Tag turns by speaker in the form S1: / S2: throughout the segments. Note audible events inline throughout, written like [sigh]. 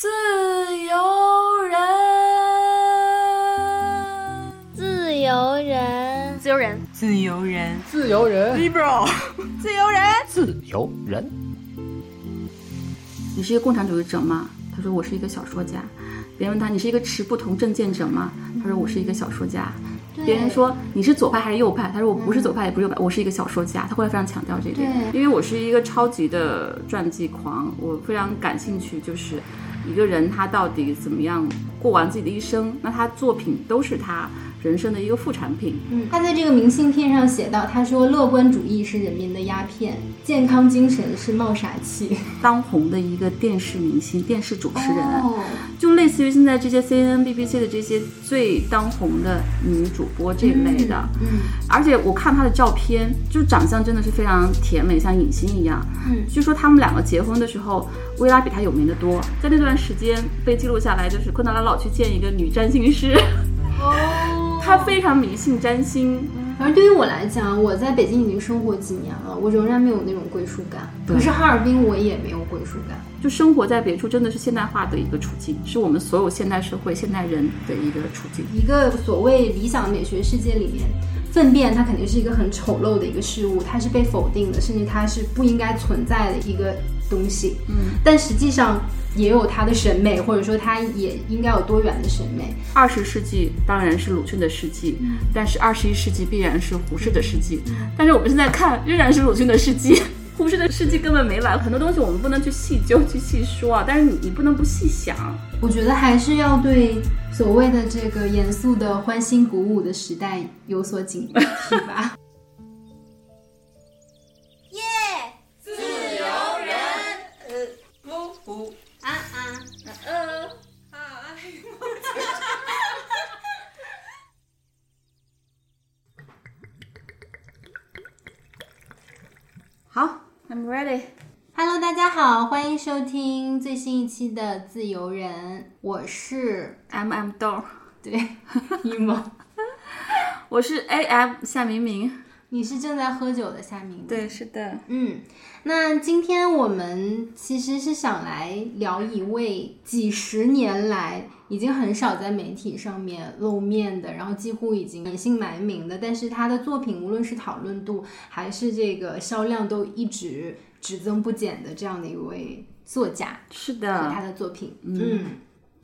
S1: 自由人，
S2: 自由人，
S1: 自由人，
S3: 自由人，
S4: 自由人
S3: ，liberal，[laughs] 自由人，
S4: 自由人。
S5: 你是一个共产主义者吗？他说我是一个小说家。别人问他你是一个持不同政见者吗？他说我是一个小说家。别人说你是左派还是右派？他说我不是左派也不是右派，我是一个小说家。他后来非常强调这一点，因为我是一个超级的传记狂，我非常感兴趣，就是一个人他到底怎么样过完自己的一生，那他作品都是他。人生的一个副产品。
S6: 嗯，他在这个明信片上写到，他说乐观主义是人民的鸦片，健康精神是冒傻气。
S5: 当红的一个电视明星、电视主持人，就类似于现在这些 CNN、BBC 的这些最当红的女主播这一类的。嗯，而且我看她的照片，就长相真的是非常甜美，像影星一样。嗯，据说他们两个结婚的时候，薇拉比他有名的多。在那段时间被记录下来，就是昆德拉老去见一个女占星师。哦。[laughs] 她非常迷信占星，
S6: 反正对于我来讲，我在北京已经生活几年了，我仍然没有那种归属感。可是哈尔滨我也没有归属感，
S5: 就生活在别处，真的是现代化的一个处境，是我们所有现代社会、现代人的一个处境。
S6: 一个所谓理想美学世界里面，粪便它肯定是一个很丑陋的一个事物，它是被否定的，甚至它是不应该存在的一个东西。嗯，但实际上。也有他的审美，或者说他也应该有多元的审美。
S5: 二十世纪当然是鲁迅的世纪，但是二十一世纪必然是胡适的世纪。但是我们现在看仍然是鲁迅的世纪，[laughs] 胡适的世纪根本没来。很多东西我们不能去细究、去细说啊，但是你你不能不细想。
S6: 我觉得还是要对所谓的这个严肃的、欢欣鼓舞的时代有所警惕吧。[laughs] [laughs]
S5: 好，I'm ready。
S6: Hello，大家好，欢迎收听最新一期的自由人，我是
S5: M M 豆，
S6: 对，[laughs] 一萌，[laughs]
S5: 我是 A M 夏明明。
S6: 你是正在喝酒的夏明？
S5: 对，是的。
S6: 嗯，那今天我们其实是想来聊一位几十年来已经很少在媒体上面露面的，然后几乎已经隐姓埋名的，但是他的作品无论是讨论度还是这个销量都一直只增不减的这样的一位作家。
S5: 是的，
S6: 和他的作品，嗯，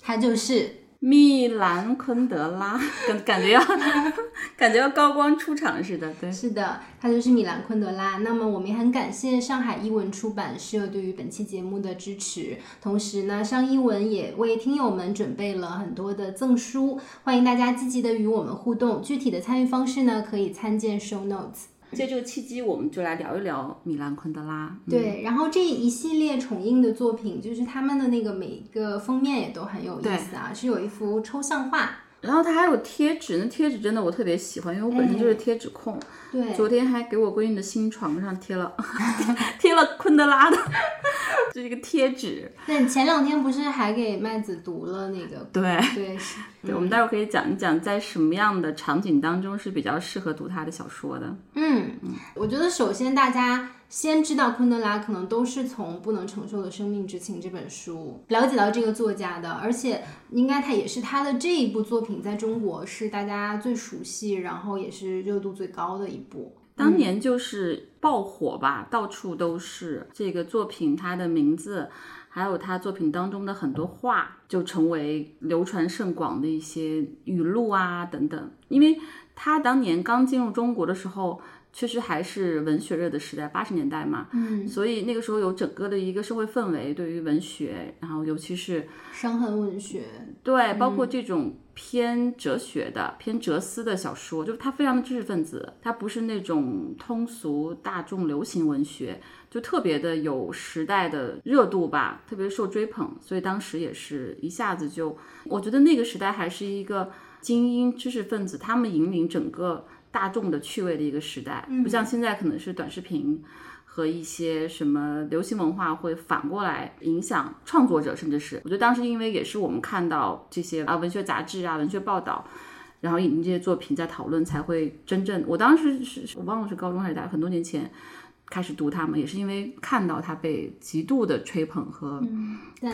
S6: 他就是。
S5: 米兰昆德拉，[laughs] 感感觉要 [laughs] 感觉要高光出场似的，对，
S6: 是的，他就是米兰昆德拉。那么我们也很感谢上海译文出版社对于本期节目的支持，同时呢，上译文也为听友们准备了很多的赠书，欢迎大家积极的与我们互动。具体的参与方式呢，可以参见 show notes。
S5: 借这个契机，我们就来聊一聊米兰昆德拉。
S6: 对，然后这一系列重映的作品，就是他们的那个每一个封面也都很有意思啊，是有一幅抽象画。
S5: 然后它还有贴纸，那贴纸真的我特别喜欢，因为我本身就是贴纸控。
S6: 对，
S5: 昨天还给我闺女的新床上贴了 [laughs] 贴了昆德拉的，[laughs] 这一个贴纸。
S6: 对，前两天不是还给麦子读了那个？
S5: 对
S6: 对
S5: 对，我们待会儿可以讲一讲，在什么样的场景当中是比较适合读他的小说的。
S6: 嗯嗯，我觉得首先大家。先知道昆德拉，可能都是从《不能承受的生命之轻》这本书了解到这个作家的，而且应该他也是他的这一部作品在中国是大家最熟悉，然后也是热度最高的一部。
S5: 当年就是爆火吧，到处都是这个作品，它的名字，还有他作品当中的很多话，就成为流传甚广的一些语录啊等等。因为他当年刚进入中国的时候。确实还是文学热的时代，八十年代嘛，嗯，所以那个时候有整个的一个社会氛围，对于文学，然后尤其是
S6: 伤痕文学，
S5: 对，包括这种偏哲学的、偏哲思的小说，就是它非常的知识分子，他不是那种通俗大众流行文学，就特别的有时代的热度吧，特别受追捧，所以当时也是一下子就，我觉得那个时代还是一个精英知识分子，他们引领整个。大众的趣味的一个时代，不像现在可能是短视频和一些什么流行文化会反过来影响创作者，甚至是。我觉得当时因为也是我们看到这些啊文学杂志啊文学报道，然后引进这些作品在讨论，才会真正。我当时是我忘了是高中还是大学，很多年前开始读他们，也是因为看到他被极度的吹捧和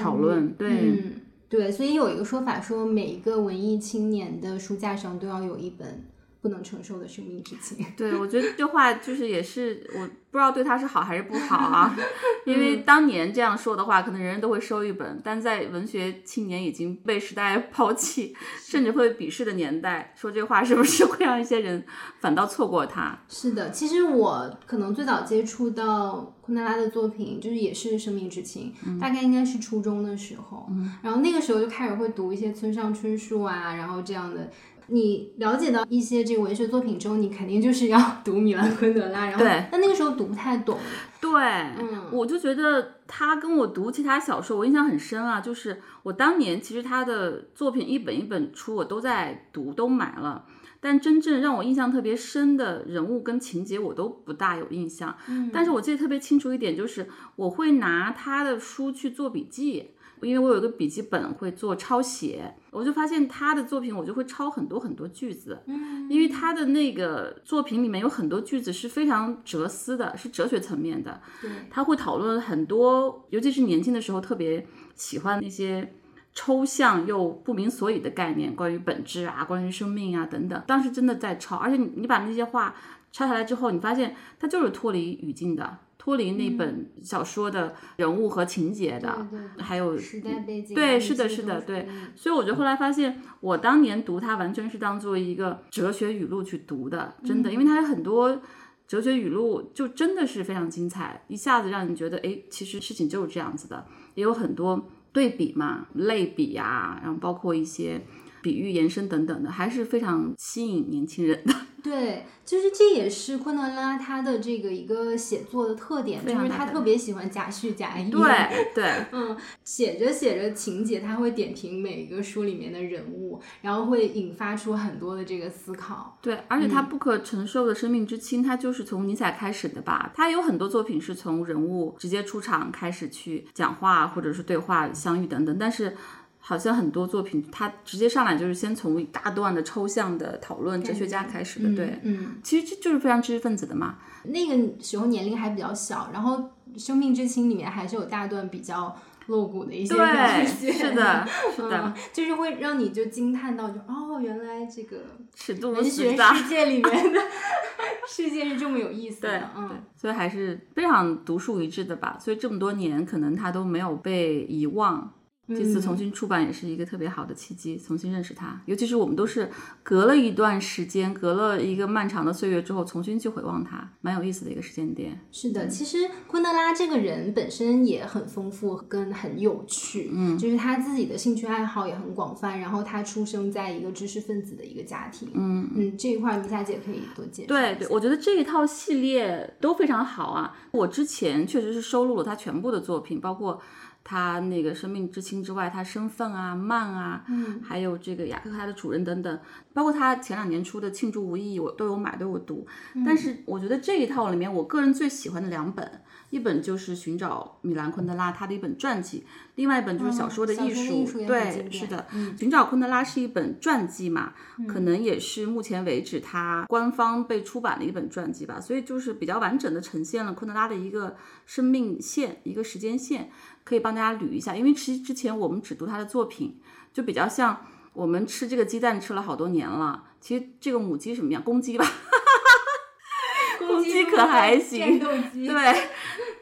S5: 讨论，对。
S6: 嗯，对，所以有一个说法说，每一个文艺青年的书架上都要有一本不能承受的生命之轻。[laughs]
S5: 对，我觉得这话就是也是我不知道对他是好还是不好啊，[laughs] 因为当年这样说的话，可能人人都会收一本，但在文学青年已经被时代抛弃，[laughs] 甚至会鄙视的年代，说这话是不是会让一些人反倒错过他？
S6: 是的，其实我可能最早接触到昆德拉的作品，就是也是《生命之情》，大概应该是初中的时候，然后那个时候就开始会读一些村上春树啊，然后这样的。你了解到一些这个文学作品之后，你肯定就是要读米兰昆德拉，然后
S5: 对
S6: 但那个时候读不太懂，
S5: 对，
S6: 嗯
S5: 我就觉得他跟我读其他小说，我印象很深啊。就是我当年其实他的作品一本一本出，我都在读，都买了。但真正让我印象特别深的人物跟情节，我都不大有印象。
S6: 嗯
S5: 但是我记得特别清楚一点，就是我会拿他的书去做笔记，因为我有一个笔记本会做抄写，我就发现他的作品，我就会抄很多很多句子。
S6: 嗯
S5: 因为他的那个作品里面有很多句子是非常哲思的，是哲学层面的。
S6: 对，
S5: 他会讨论很多，尤其是年轻的时候特别喜欢那些抽象又不明所以的概念，关于本质啊，关于生命啊等等。当时真的在抄，而且你你把那些话抄下来之后，你发现它就是脱离语境的，脱离那本小说的人物和情节的，
S6: 对对
S5: 还有
S6: 时代背景啊，
S5: 对，是的，是的，对
S6: 嗯。
S5: 所以我就后来发现，我当年读它完全是当做一个哲学语录去读的，真的，因为它有很多哲学语录，就真的是非常精彩，一下子让你觉得，哎，其实事情就是这样子的，也有很多对比嘛，类比呀、然后包括一些比喻延伸等等的，还是非常吸引年轻人的。
S6: 对，就是这也是昆德拉他的这个一个写作的特点，就是他特别喜欢假叙假意。
S5: 对对，[laughs]
S6: 嗯，写着写着情节，他会点评每一个书里面的人物，然后会引发出很多的这个思考。
S5: 对，而且他不可承受的生命之轻，他就是从尼采开始的吧？他有很多作品是从人物直接出场开始去讲话，或者是对话、相遇等等，但是。好像很多作品，他直接上来就是先从一大段的抽象的讨论哲学家开始的，
S6: 嗯
S5: 对，
S6: 嗯，
S5: 其实这就是非常知识分子的嘛，
S6: 那个时候年龄还比较小，然后《生命之轻》里面还是有大段比较露骨的一些表
S5: 对，
S6: 现。
S5: 是的，是
S6: 嗯
S5: 的，，
S6: 就是会让你就惊叹到就，哦，原来这个
S5: 尺度
S6: 文学世界里面的 [laughs] 世界是这么有意思的，
S5: 对
S6: 嗯，，
S5: 所以还是非常独树一帜的吧。所以这么多年，可能他都没有被遗忘。这次重新出版也是一个特别好的契机，重新认识他。尤其是我们都是隔了一段时间，隔了一个漫长的岁月之后，重新去回望他，蛮有意思的一个时间点。
S6: 是的，其实昆德拉这个人本身也很丰富跟很有趣，嗯，就是他自己的兴趣爱好也很广泛，然后他出生在一个知识分子的一个家庭，嗯嗯，这一块米夏姐可以多介绍。
S5: 对对，我觉得这一套系列都非常好啊。我之前确实是收录了他全部的作品，包括他那个生命之轻之外，他身份啊、慢啊，嗯，还有这个雅克他的主人等等，包括他前两年出的《庆祝无意义》，我都有买，都有读。但是我觉得这一套里面，我个人最喜欢的两本，一本就是寻找米兰昆德拉他的一本传记，另外一本就是小说的艺术。
S6: 艺术
S5: 对，是的，寻找昆德拉是一本传记嘛，可能也是目前为止他官方被出版的一本传记吧，所以就是比较完整的呈现了昆德拉的一个生命线、一个时间线，可以帮大家捋一下。因为其实之前我们只读他的作品，就比较像我们吃这个鸡蛋吃了好多年了，其实这个母鸡什么样，公鸡吧，公鸡可还行对，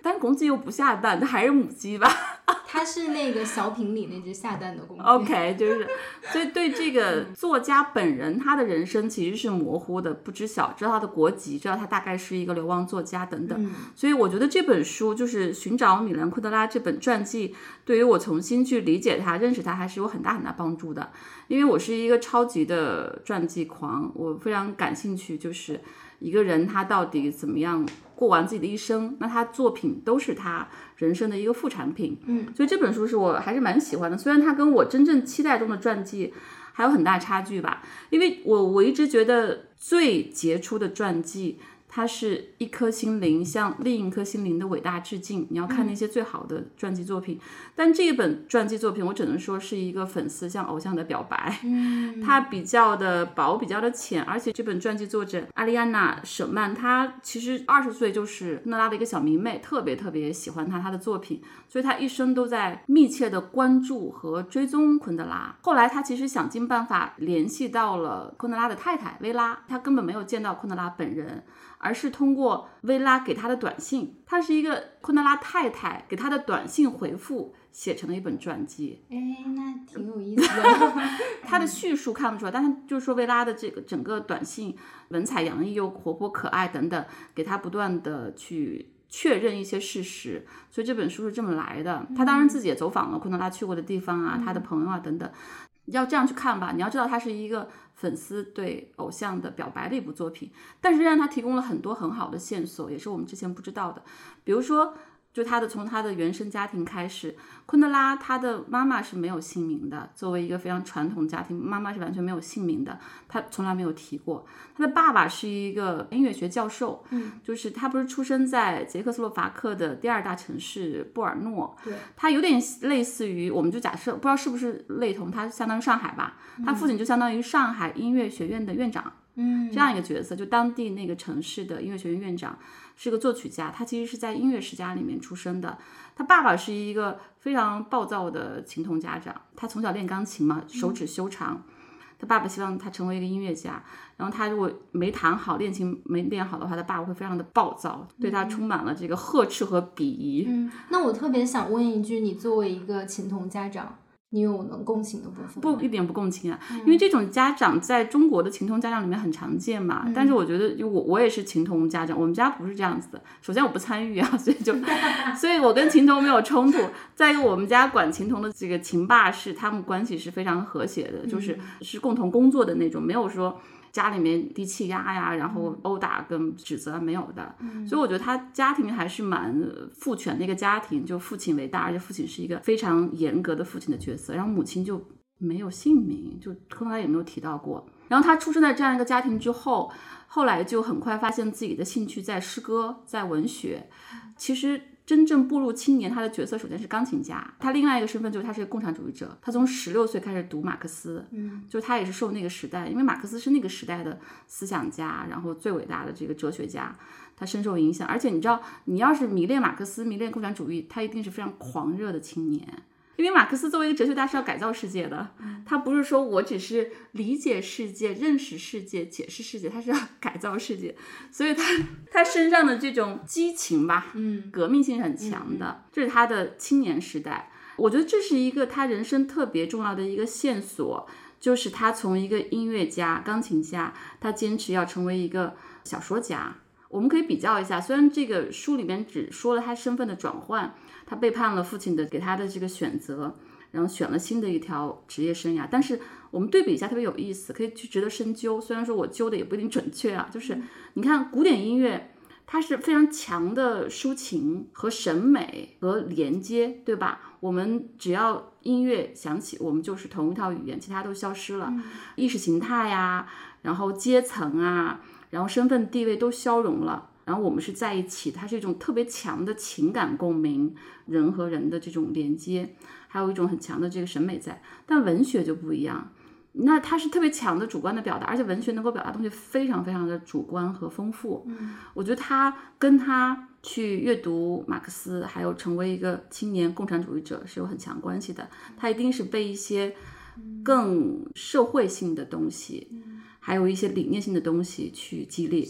S5: 但公鸡又不下蛋，它还是母鸡吧。[laughs]
S6: 它是那个小品里那只下蛋的公鸡。
S5: OK，就是，所以对这个作家本人，他的人生其实是模糊的、不知晓，知道他的国籍，知道他大概是一个流亡作家等等。所以我觉得这本书就是寻找米兰昆德拉这本传记，对于我重新去理解他、认识他，还是有很大很大帮助的。因为我是一个超级的传记狂，我非常感兴趣，就是一个人他到底怎么样过完自己的一生，那他作品都是他人生的一个副产品。嗯，所以这本书是我还是蛮喜欢的，虽然它跟我真正期待中的传记还有很大差距吧，因为我我一直觉得最杰出的传记。它是一颗心灵向另一颗心灵的伟大致敬。你要看那些最好的传记作品，但这一本传记作品，我只能说是一个粉丝向偶像的表白。[laughs] 嗯，它比较的薄，比较的浅，而且这本传记作者阿丽安娜·舍曼，她其实二十岁就是昆德拉的一个小迷妹，特别特别喜欢他他的作品，所以她一生都在密切的关注和追踪昆德拉。后来她其实想尽办法联系到了昆德拉的太太薇拉，她根本没有见到昆德拉本人。而是通过薇拉给他的短信，他是一个昆德拉太太给他的短信回复写成了一本传记。
S6: 哎，那挺有意思的。[laughs]
S5: 他的叙述看不出来，但是就是说薇拉的这个整个短信文采洋溢又活泼可爱等等，给他不断的去确认一些事实，所以这本书是这么来的。他当然自己也走访了昆德拉去过的地方啊，他的朋友啊等等。要这样去看吧，你要知道他是一个粉丝对偶像的表白的一部作品，但是让他提供了很多很好的线索，也是我们之前不知道的，比如说。就他的从他的原生家庭开始，昆德拉他的妈妈是没有姓名的，作为一个非常传统家庭，妈妈是完全没有姓名的，他从来没有提过。他的爸爸是一个音乐学教授，嗯，就是他不是出生在捷克斯洛伐克的第二大城市布尔诺，
S6: 对，
S5: 他有点类似于，我们就假设不知道是不是类同，他相当于上海吧，他父亲就相当于上海音乐学院的院长，
S6: 嗯，
S5: 这样一个角色，就当地那个城市的音乐学院院长。是个作曲家，他其实是在音乐世家里面出生的。他爸爸是一个非常暴躁的琴童家长，他从小练钢琴嘛，手指修长。他爸爸希望他成为一个音乐家，然后他如果没弹好，练琴没练好的话，他爸爸会非常的暴躁，对他充满了这个呵斥和鄙夷。
S6: 嗯，那我特别想问一句，你作为一个琴童家长。你有能共情的部分？
S5: 不，一点不共情啊，因为这种家长在中国的情童家长里面很常见嘛。但是我觉得，就我我也是情童家长，我们家不是这样子的。首先我不参与啊，所以就，[laughs] 所以我跟情童没有冲突。再一个，我们家管情童的这个情爸是他们关系是非常和谐的，就是是共同工作的那种，没有说。家里面低气压呀，然后殴打跟指责没有的，所以我觉得他家庭还是蛮父权的一个家庭，就父亲为大，而且父亲是一个非常严格的父亲的角色，然后母亲就没有姓名，就从来也没有提到过。然后他出生在这样一个家庭之后，后来就很快发现自己的兴趣在诗歌，在文学，其实。真正步入青年，他的角色首先是钢琴家，他另外一个身份就是他是个共产主义者。他从十六岁开始读马克思，嗯，就他也是受那个时代，因为马克思是那个时代的思想家，然后最伟大的这个哲学家，他深受影响。而且你知道，你要是迷恋马克思、迷恋共产主义，他一定是非常狂热的青年。因为马克思作为一个哲学大师要改造世界的，他不是说我只是理解世界、认识世界、解释世界，他是要改造世界，所以他他身上的这种激情吧，嗯，革命性是很强的，这是他的青年时代。我觉得这是一个他人生特别重要的一个线索，就是他从一个音乐家、钢琴家，他坚持要成为一个小说家。我们可以比较一下，虽然这个书里面只说了他身份的转换。他背叛了父亲的给他的这个选择，然后选了新的一条职业生涯。但是我们对比一下，特别有意思，可以去值得深究。虽然说我揪的也不一定准确啊，就是你看古典音乐，它是非常强的抒情和审美和连接，对吧？我们只要音乐响起，我们就是同一套语言，其他都消失了，意识形态呀，然后阶层啊，然后身份地位都消融了。然后我们是在一起，它是一种特别强的情感共鸣，人和人的这种连接，还有一种很强的这个审美在。但文学就不一样，那它是特别强的主观的表达，而且文学能够表达东西非常非常的主观和丰富。嗯，我觉得他跟他去阅读马克思，还有成为一个青年共产主义者是有很强关系的。他一定是被一些更社会性的东西。还有一些理念性的东西去激励，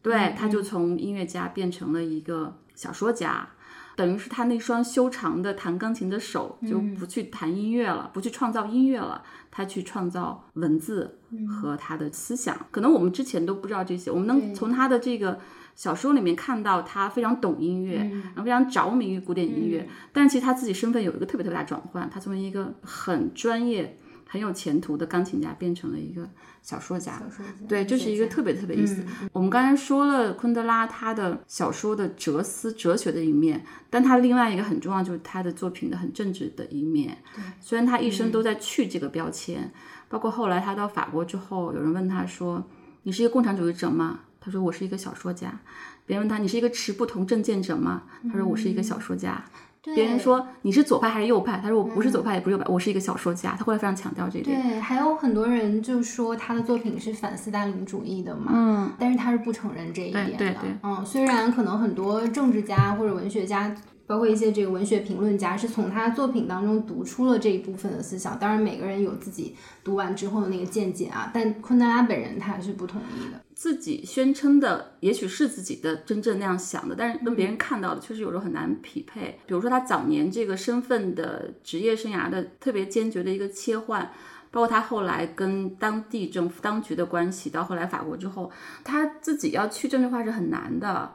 S5: 对，他就从音乐家变成了一个小说家，等于是他那双修长的弹钢琴的手就不去弹音乐了，不去创造音乐了，他去创造文字和他的思想。可能我们之前都不知道这些，我们能从他的这个小说里面看到他非常懂音乐，然后非常着迷于古典音乐，但是其实他自己身份有一个特别特别大转换，他从一个很专业。很有前途的钢琴家变成了一个小说家，对，这是一个特别特别意思。我们刚才说了昆德拉他的小说的哲思、哲学的一面，但他另外一个很重要就是他的作品的很政治的一面。虽然他一生都在去这个标签，包括后来他到法国之后，有人问他说：“你是一个共产主义者吗？他说我是一个小说家。别人问他你是一个持不同政见者吗？他说我是一个小说家。别人说你是左派还是右派？他说我不是左派也不是右派，我是一个小说家。他后来非常强调这一点。
S6: 对，还有很多人就说他的作品是反斯大林主义的嘛，嗯，但是他是不承认这一点的。
S5: 对对，
S6: 嗯，虽然可能很多政治家或者文学家。包括一些这个文学评论家是从他作品当中读出了这一部分的思想，当然每个人有自己读完之后的那个见解啊，但昆德拉本人他还是不同意的。
S5: 自己宣称的也许是自己的真正那样想的，但是跟别人看到的确实有时候很难匹配。比如说他早年这个身份的职业生涯的特别坚决的一个切换。包括他后来跟当地政府当局的关系，到后来法国之后，他自己要去政治化是很难的。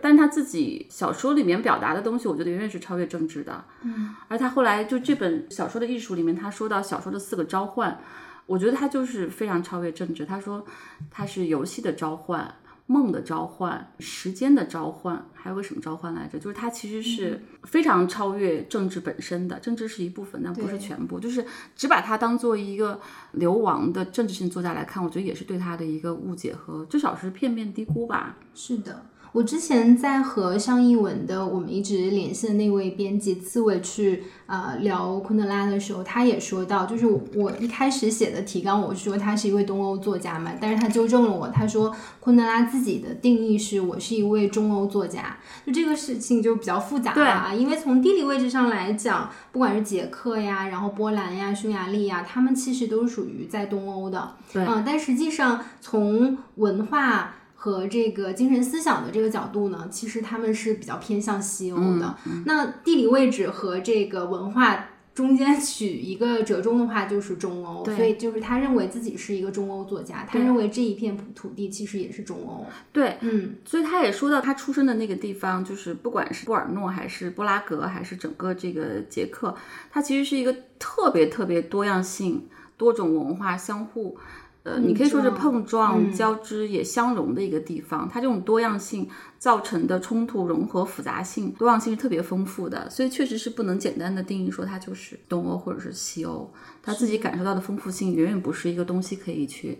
S5: 但他自己小说里面表达的东西，我觉得远远是超越政治的。嗯，而他后来就这本小说的艺术里面，他说到小说的四个召唤，我觉得他就是非常超越政治。他说他是游戏的召唤。梦的召唤，时间的召唤，还有个什么召唤来着？就是它其实是非常超越政治本身的，政治是一部分，但不是全部。就是只把它当做一个流亡的政治性作家来看，我觉得也是对他的一个误解和至少是片面低估吧。
S6: 是的。我之前在和上译文的我们一直联系的那位编辑刺猬去呃聊昆德拉的时候，他也说到，就是我一开始写的提纲，我说他是一位东欧作家嘛，但是他纠正了我，他说昆德拉自己的定义是我是一位中欧作家，就这个事情就比较复杂了啊，因为从地理位置上来讲，不管是捷克呀，然后波兰呀、匈牙利呀，他们其实都是属于在东欧的，
S5: 对，
S6: 嗯，但实际上从文化。和这个精神思想的这个角度呢，其实他们是比较偏向西欧的。那地理位置和这个文化中间取一个折中的话，就是中欧。所以就是他认为自己是一个中欧作家，他认为这一片土地其实也是中欧。
S5: 对，
S6: 嗯，
S5: 所以他也说到他出生的那个地方，就是不管是布尔诺还是布拉格，还是整个这个捷克，它其实是一个特别特别多样性、多种文化相互。呃，你可以说是碰撞、交织也相融的一个地方。它这种多样性造成的冲突、融合、复杂性，多样性是特别丰富的，所以确实是不能简单的定义说它就是东欧或者是西欧。他自己感受到的丰富性远远不是一个东西可以去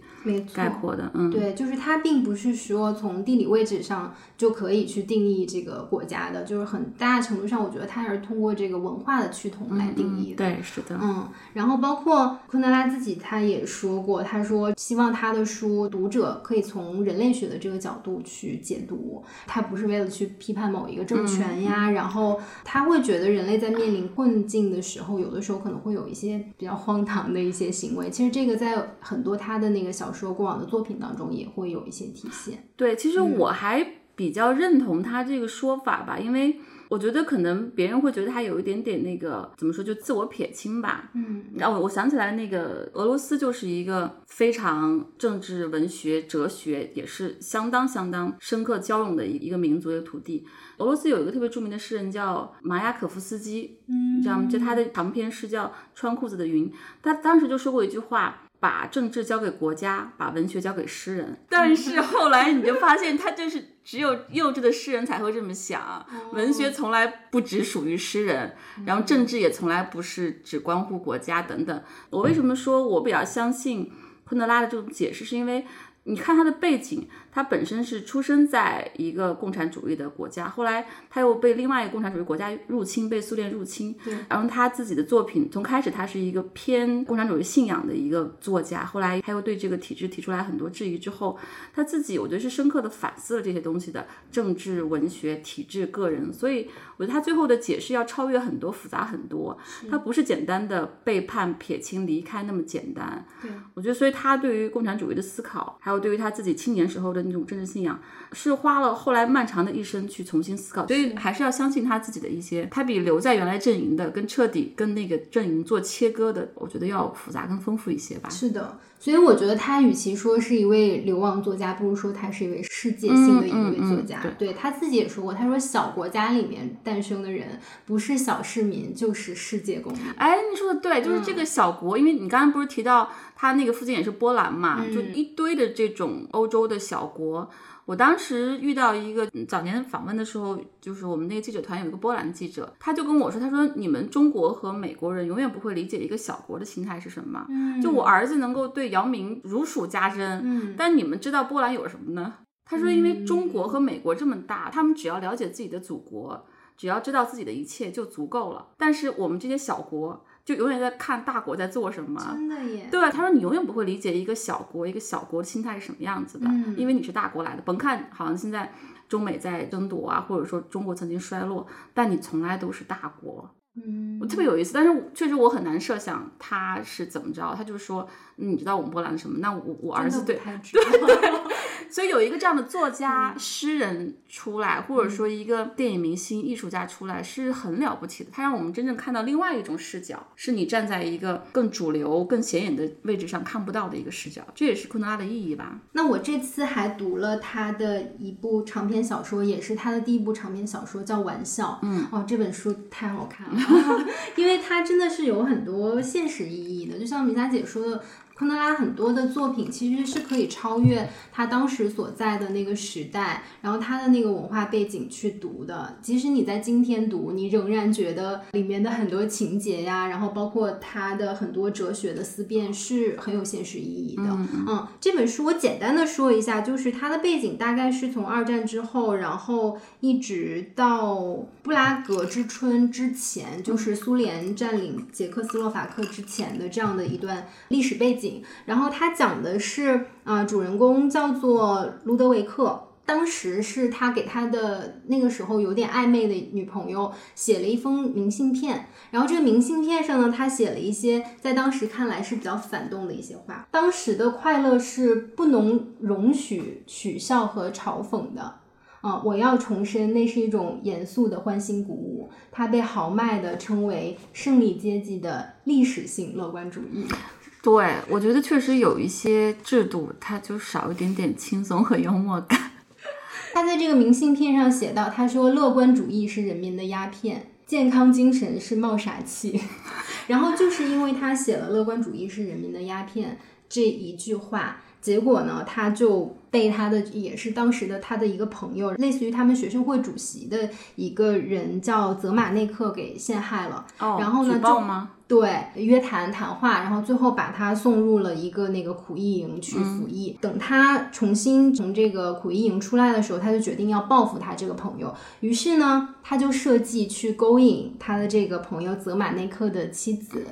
S5: 概括的。嗯，
S6: 对，就是它并不是说从地理位置上就可以去定义这个国家的，就是很大程度上，我觉得它还是通过这个文化的趋同来定义的。
S5: 对，是的。
S6: 嗯，然后包括昆德拉自己他也说过，他说希望他的书读者可以从人类学的这个角度去解读，他不是为了去批判某一个政权呀。然后他会觉得人类在面临困境的时候，有的时候可能会有一些比较荒。荒唐的一些行为，其实这个在很多他的那个小说过往的作品当中也会有一些体现。
S5: 对，其实我还比较认同他这个说法吧，因为。我觉得可能别人会觉得他有一点点那个怎么说，就自我撇清吧。
S6: 嗯，
S5: 然后我想起来，那个俄罗斯就是一个非常政治、文学、哲学也是相当相当深刻交融的一一个民族的土地。俄罗斯有一个特别著名的诗人叫马雅可夫斯基，嗯，你知道吗？就他的长篇诗叫《穿裤子的云》，他当时就说过一句话。把政治交给国家，把文学交给诗人。但是后来你就发现，他就是只有幼稚的诗人才会这么想。[laughs] 文学从来不只属于诗人，然后政治也从来不是只关乎国家等等。我为什么说我比较相信昆德拉的这种解释，是因为。你看他的背景，他本身是出生在一个共产主义的国家，后来他又被另外一个共产主义国家入侵，被苏联入侵。
S6: 对，
S5: 然后他自己的作品从开始他是一个偏共产主义信仰的一个作家，后来他又对这个体制提出来很多质疑之后，他自己我觉得是深刻的反思了这些东西的政治、文学、体制、个人，所以我觉得他最后的解释要超越很多、复杂很多，他不是简单的背叛、撇清、离开那么简单。
S6: 对，
S5: 我觉得所以他对于共产主义的思考，还有。对于他自己青年时候的那种政治信仰，是花了后来漫长的一生去重新思考，所以还是要相信他自己的一些，他比留在原来阵营的跟彻底跟那个阵营做切割的，我觉得要复杂更丰富一些吧。
S6: 是的。所以我觉得他与其说是一位流亡作家，不如说他是一位世界性的一位作家。对他自己也说过，他说小国家里面诞生的人，不是小市民就是世界公民。
S5: 哎，你说的对，就是这个小国，因为你刚刚不是提到他那个附近也是波兰嘛，就一堆的这这种欧洲的小国。我当时遇到一个嗯早年访问的时候，就是我们那个记者团有一个波兰记者，他就跟我说，他说你们中国和美国人永远不会理解一个小国的心态是什么。
S6: 嗯
S5: 就我儿子能够对姚明如数家珍，
S6: 嗯
S5: 但你们知道波兰有什么呢？他说，因为中国和美国这么大，他们只要了解自己的祖国，只要知道自己的一切就足够了。但是我们这些小国就永远在看大国在做什么。
S6: 真的耶，
S5: 对，他说你永远不会理解一个小国一个小国的心态是什么样子的，
S6: 嗯
S5: 因为你是大国来的。甭看好像现在中美在争夺啊，或者说中国曾经衰落，但你从来都是大国。
S6: 嗯
S5: 我特别有意思，但是确实我很难设想他是怎么着。他就说，嗯你知道我们波兰是什么？那我我儿子对
S6: 真的不，太 [laughs] 知道。
S5: 所以有一个这样的作家、诗人出来，或者说一个电影明星、艺术家出来，是很了不起的。他让我们真正看到另外一种视角，是你站在一个更主流、更显眼的位置上看不到的一个视角。这也是昆德拉的意义吧？
S6: 那我这次还读了他的一部长篇小说，也是他的第一部长篇小说，叫《玩笑》。嗯，哦，这本书太好看了，[laughs] 因为它真的是有很多现实意义的，就像米佳姐说的。昆德拉很多的作品其实是可以超越他当时所在的那个时代，然后他的那个文化背景去读的。即使你在今天读，你仍然觉得里面的很多情节呀，然后包括他的很多哲学的思辨是很有现实意义的。嗯，这本书我简单的说一下，就是它的背景大概是从二战之后，然后一直到布拉格之春之前，就是苏联占领捷克斯洛伐克之前的这样的一段历史背景。然后它讲的是，啊、主人公叫做卢德维克。当时是他给他的那个时候有点暧昧的女朋友写了一封明信片，然后这个明信片上呢，他写了一些在当时看来是比较反动的一些话。当时的快乐是不能容许取笑和嘲讽的。啊，我要重申，那是一种严肃的欢欣鼓舞。它被豪迈地称为胜利阶级的历史性乐观主义。
S5: 对，我觉得确实有一些制度，它就少一点点轻松和幽默感。[laughs]
S6: 他在这个明信片上写到：“他说，乐观主义是人民的鸦片，健康精神是冒傻气。[laughs] ”然后就是因为他写了“乐观主义是人民的鸦片”这一句话，结果呢，他就被他的也是当时的他的一个朋友，类似于他们学生会主席的一个人叫泽马内克给陷害了。
S5: 哦，
S6: 然后呢？对，约谈谈话，然后最后把他送入了一个那个苦役营去服役。等他重新从这个苦役营出来的时候，他就决定要报复他这个朋友。于是呢，他就设计去勾引他的这个朋友泽马内克的妻子。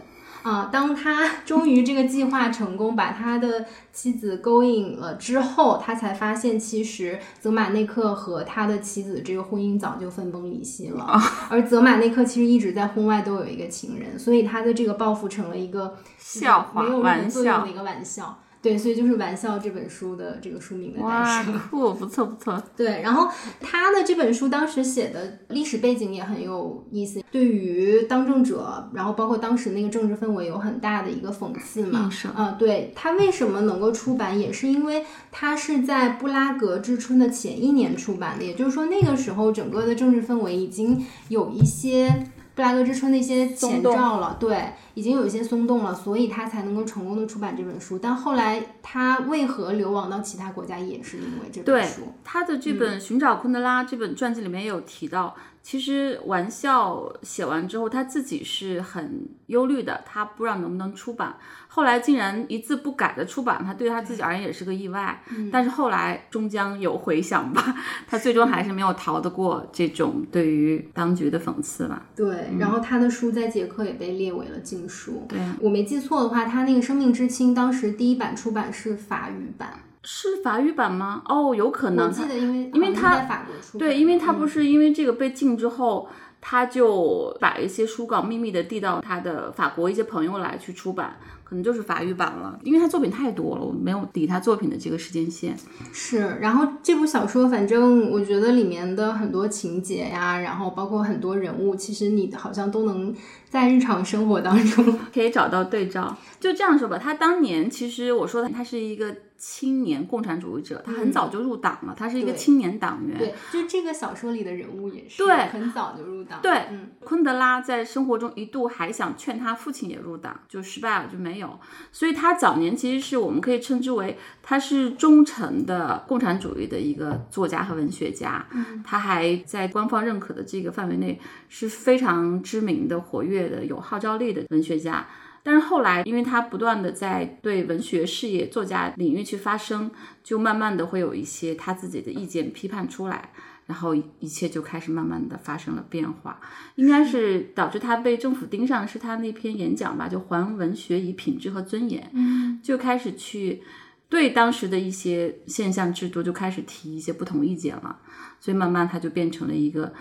S6: 啊，当他 [laughs] 终于这个计划成功，把他的妻子勾引了之后，他才发现其实泽马内克和他的妻子这个婚姻早就分崩离析了。而泽马内克其实一直在婚外都有一个情人，所以他的这个报复成了一个
S5: 笑话
S6: 没有任何
S5: 玩笑
S6: 作用的一个玩笑。对，所以就是《玩笑》这本书的这个书名的诞
S5: 哇
S6: 生。，
S5: 酷，不错不错。[laughs]
S6: 对，然后他的这本书当时写的历史背景也很有意思，对于当政者，然后包括当时那个政治氛围有很大的一个讽刺嘛
S5: 映。射
S6: 啊、对他为什么能够出版，也是因为他是在布拉格之春的前一年出版的，也就是说那个时候整个的政治氛围已经有一些。布拉格之春的一些前兆了，对，已经有一些松动了，所以他才能够成功的出版这本书。但后来他为何流亡到其他国家，也是因为这本
S5: 对
S6: 书。
S5: 他的这本《寻找昆德拉》这本传记里面也有提到，其实玩笑写完之后，他自己是很忧虑的，他不知道能不能出版。后来竟然一字不改的出版，他对他自己而言也是个意外。但是后来终将有回响吧，[laughs] 他最终还是没有逃得过这种对于当局的讽刺吧。
S6: 对，然后他的书在捷克也被列为了禁书。
S5: 对啊，
S6: 我没记错的话，他那个《生命之轻》当时第一版出版是法语版，
S5: 是法语版吗？哦，有可能
S6: 我
S5: 能。
S6: 记得因为
S5: 因为他对，因为他
S6: 嗯
S5: 不是因为这个被禁之后，他就把一些书稿秘密的递到他的法国一些朋友来去出版，可能就是法语版了。因为他作品太多了，我没有理他作品的这个时间线。
S6: 是，然后这部小说，反正我觉得里面的很多情节呀，然后包括很多人物，其实你好像都能在日常生活当中，[laughs]
S5: 可以找到对照。就这样说吧，他当年其实我说的他是一个青年共产主义者，他很早就入党了，他是一个青年党员。
S6: 对，就这个小说里的人物也是，
S5: 对
S6: 很早就入党，
S5: 对
S6: 嗯，
S5: 昆德拉在生活中一度还想劝他父亲也入党，就失败了，就没有。所以他早年其实是我们可以称之为他是忠诚的共产主义的一个作家和文学家。嗯，他还在官方认可的这个范围内是非常知名的、活跃的、有号召力的文学家。但是后来，因为他不断的在对文学事业、作家领域去发声，就慢慢的会有一些他自己的意见批判出来，然后一切就开始慢慢的发生了变化。应该是导致他被政府盯上，是他那篇演讲吧，就还文学以品质和尊严，
S6: 嗯，
S5: 就开始去对当时的一些现象制度就开始提一些不同意见了，所以慢慢他就变成了一个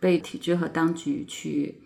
S5: 被体制和当局去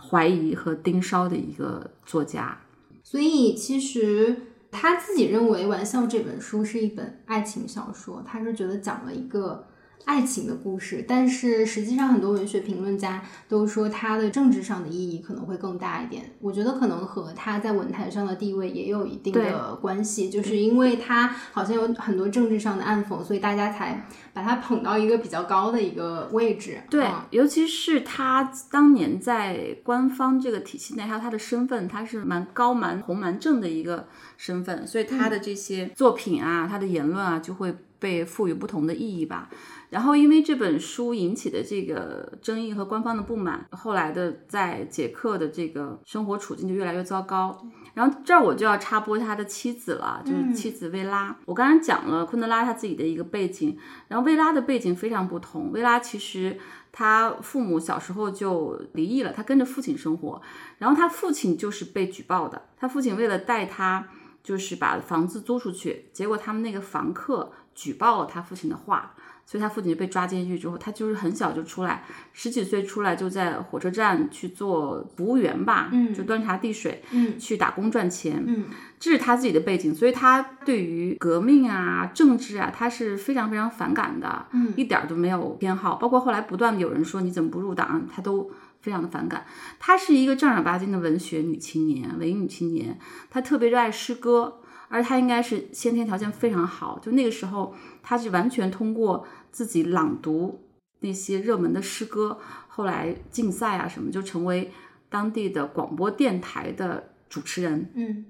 S5: 怀疑和盯梢的一个作家。
S6: 所以其实他自己认为《玩笑》这本书是一本爱情小说，他是觉得讲了一个爱情的故事，但是实际上很多文学评论家都说它的政治上的意义可能会更大一点。我觉得可能和他在文坛上的地位也有一定的关系，就是因为他好像有很多政治上的暗讽，所以大家才把他捧到一个比较高的一个位置。
S5: 对，
S6: 嗯
S5: 尤其是他当年在官方这个体系内，还有他的身份，他是蛮高、蛮红、蛮正的一个身份，所以他的这些作品啊，他的言论啊，就会被赋予不同的意义吧。然后，因为这本书引起的这个争议和官方的不满，后来的在捷克的这个生活处境就越来越糟糕。然后这儿我就要插播他的妻子了，就是妻子薇拉。我刚才讲了昆德拉他自己的一个背景，然后薇拉的背景非常不同。薇拉其实他父母小时候就离异了，他跟着父亲生活，然后他父亲就是被举报的。他父亲为了带他，就是把房子租出去，结果他们那个房客举报了他父亲的话。所以他父亲就被抓进去之后，他就是很小就出来，十几岁出来就在火车站去做服务员吧，
S6: 嗯
S5: 就端茶递水，
S6: 嗯
S5: 去打工赚钱，
S6: 嗯
S5: 这是他自己的背景，所以他对于革命啊、政治啊，他是非常非常反感的，
S6: 嗯
S5: 一点儿都没有偏好。包括后来不断的有人说你怎么不入党，他都非常的反感。她是一个正儿八经的文学女青年、文艺女青年，她特别热爱诗歌，而他应该是先天条件非常好，就那个时候他是完全通过自己朗读那些热门的诗歌，后来竞赛啊什么，就成为当地的广播电台的主持人。
S6: 嗯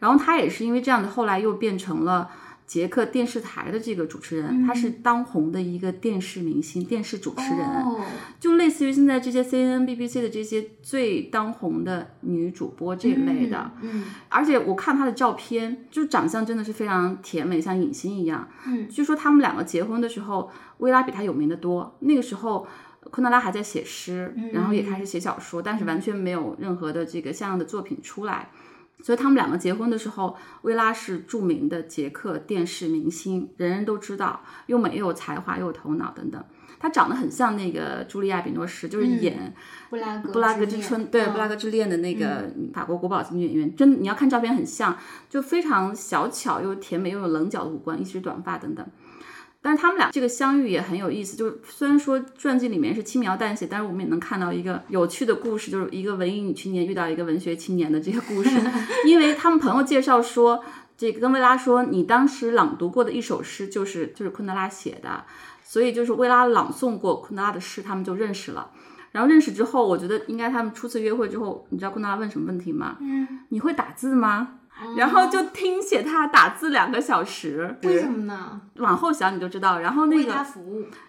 S5: 然后他也是因为这样的，后来又变成了捷克电视台的这个主持人，他是当红的一个电视明星、电视主持人，
S6: 哦
S5: 就类似于现在这些 CNN、BBC 的这些最当红的女主播这一类的。
S6: 嗯
S5: 而且我看她的照片，就长相真的是非常甜美，像影星一样。
S6: 嗯，
S5: 据说他们两个结婚的时候，薇拉比他有名的多。那个时候。昆德拉还在写诗，然后也开始写小说，但是完全没有任何的这个像样的作品出来。所以他们两个结婚的时候，薇拉是著名的捷克电视明星，人人都知道，又美又有才华又有头脑等等。她长得很像那个茱莉亚·比诺什，就是演
S6: 布拉格
S5: 布拉格之春，对，
S6: 嗯
S5: 布拉格之恋的那个法国国宝级女演员，真的你要看照片很像，就非常小巧又甜美又有棱角的五官，一直短发等等。但是他们俩这个相遇也很有意思，就是虽然说传记里面是轻描淡写，但是我们也能看到一个有趣的故事，就是一个文艺女青年遇到一个文学青年的这个故事。[laughs] 因为他们朋友介绍说，这个跟薇拉说，你当时朗读过的一首诗就是就是昆德拉写的，所以就是薇拉朗诵过昆德拉的诗，他们就认识了。然后认识之后，我觉得应该他们初次约会之后，你知道昆德拉问什么问题吗？
S6: 嗯，
S5: 你会打字吗？然后就听写他打字两个小时，
S6: 为什么呢？
S5: 往后想你就知道。然后那个。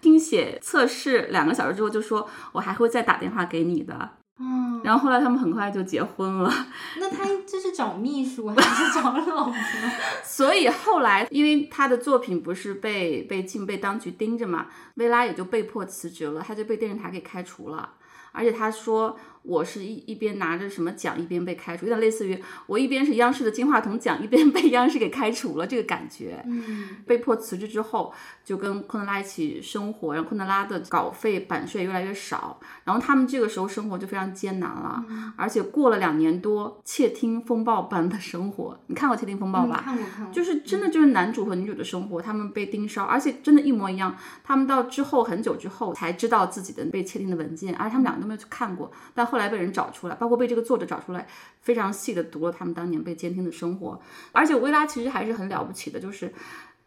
S5: 听写测试两个小时之后，就说我还会再打电话给你的。
S6: 嗯，
S5: 然后后来他们很快就结婚了。
S6: 那他 [laughs] 这是找秘书还是找老婆？[laughs]
S5: 所以后来，因为他的作品不是被被禁被当局盯着嘛，薇拉也就被迫辞职了，他就被电视台给开除了。而且他说，我是一一边拿着什么奖，一边被开除，有点类似于我一边是央视的金话筒奖，一边被央视给开除了这个感觉。
S6: 嗯
S5: 被迫辞职之后，就跟昆德拉一起生活，然后昆德拉的稿费版税越来越少，然后他们这个时候生活就非常艰难了，而且过了两年多，窃听风暴般的生活，你看过《窃听风暴》
S6: 嗯
S5: 吧？
S6: 看过看过，
S5: 就是真的就是男主和女主的生活，他们被盯梢，而且真的一模一样。他们到之后很久之后才知道自己的被窃听的文件，而且他们两个都没有去看过。但后来被人找出来，包括被这个作者找出来，非常细的读了他们当年被监听的生活。而且薇拉其实还是很了不起的，就是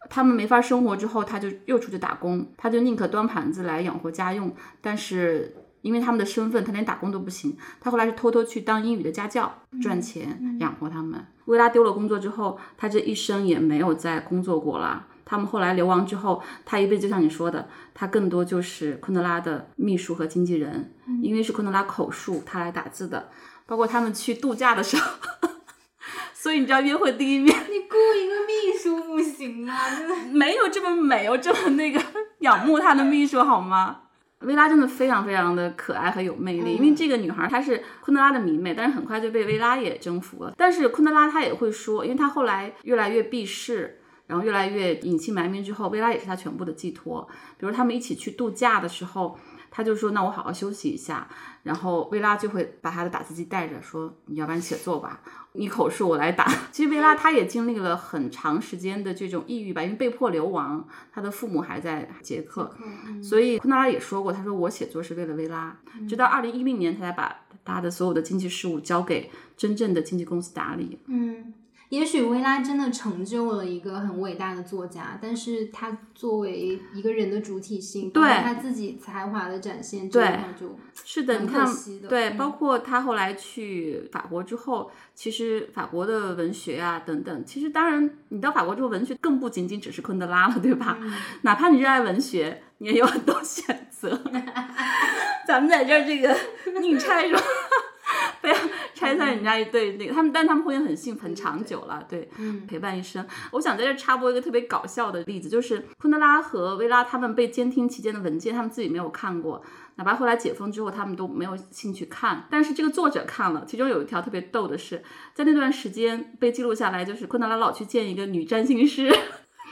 S5: 他们没法生活之后，他就又出去打工，他就宁可端盘子来养活家用，但是。因为他们的身份，他连打工都不行。他后来是偷偷去当英语的家教，赚钱养活他们。薇拉丢了工作之后，他这一生也没有再工作过了。他们后来流亡之后，他一辈子就像你说的，他更多就是昆德拉的秘书和经纪人，因为是昆德拉口述，他来打字的。包括他们去度假的时候，所以你知道约会第一面，
S6: 你雇一个秘书不行吗？真的
S5: 没有这么美，有这么那个仰慕他的秘书好吗？薇拉真的非常非常的可爱和有魅力，因为这个女孩她是昆德拉的迷妹，但是很快就被薇拉也征服了。但是昆德拉他也会说，因为他后来越来越避世，然后越来越隐姓埋名之后，薇拉也是他全部的寄托。比如他们一起去度假的时候。他就说：“那我好好休息一下。”然后薇拉就会把他的打字机带着，说：“你要不然写作吧，你口述我来打。[laughs] ”其实薇拉她也经历了很长时间的这种抑郁吧，因为被迫流亡，她的父母还在捷克，所以昆德拉也说过：“他说我写作是为了薇拉。”直到二零一零年，他才把他的所有的经济事务交给真正的经纪公司打理。
S6: 嗯。也许薇拉真的成就了一个很伟大的作家，但是他作为一个人的主体性，
S5: 对
S6: 他自己才华的展现，这
S5: 对，
S6: 就是
S5: 的，你看，
S6: 的
S5: 对，
S6: 嗯
S5: 包括他后来去法国之后，其实法国的文学啊等等，其实当然你到法国之后，文学更不仅仅只是昆德拉了，对吧？
S6: 嗯
S5: 哪怕你热爱文学，你也有很多 [laughs] 选择。[laughs] 咱们在这儿这个 [laughs] 硬拆是吧？[laughs] 非要拆散人家一对那个他们，但他们婚姻很幸福，很长久了，对，
S6: 嗯
S5: 陪伴一生。我想在这插播一个特别搞笑的例子，就是昆德拉和薇拉他们被监听期间的文件，他们自己没有看过，哪怕后来解封之后，他们都没有兴趣看。但是这个作者看了，其中有一条特别逗的是，在那段时间被记录下来，就是昆德拉老去见一个女占星师。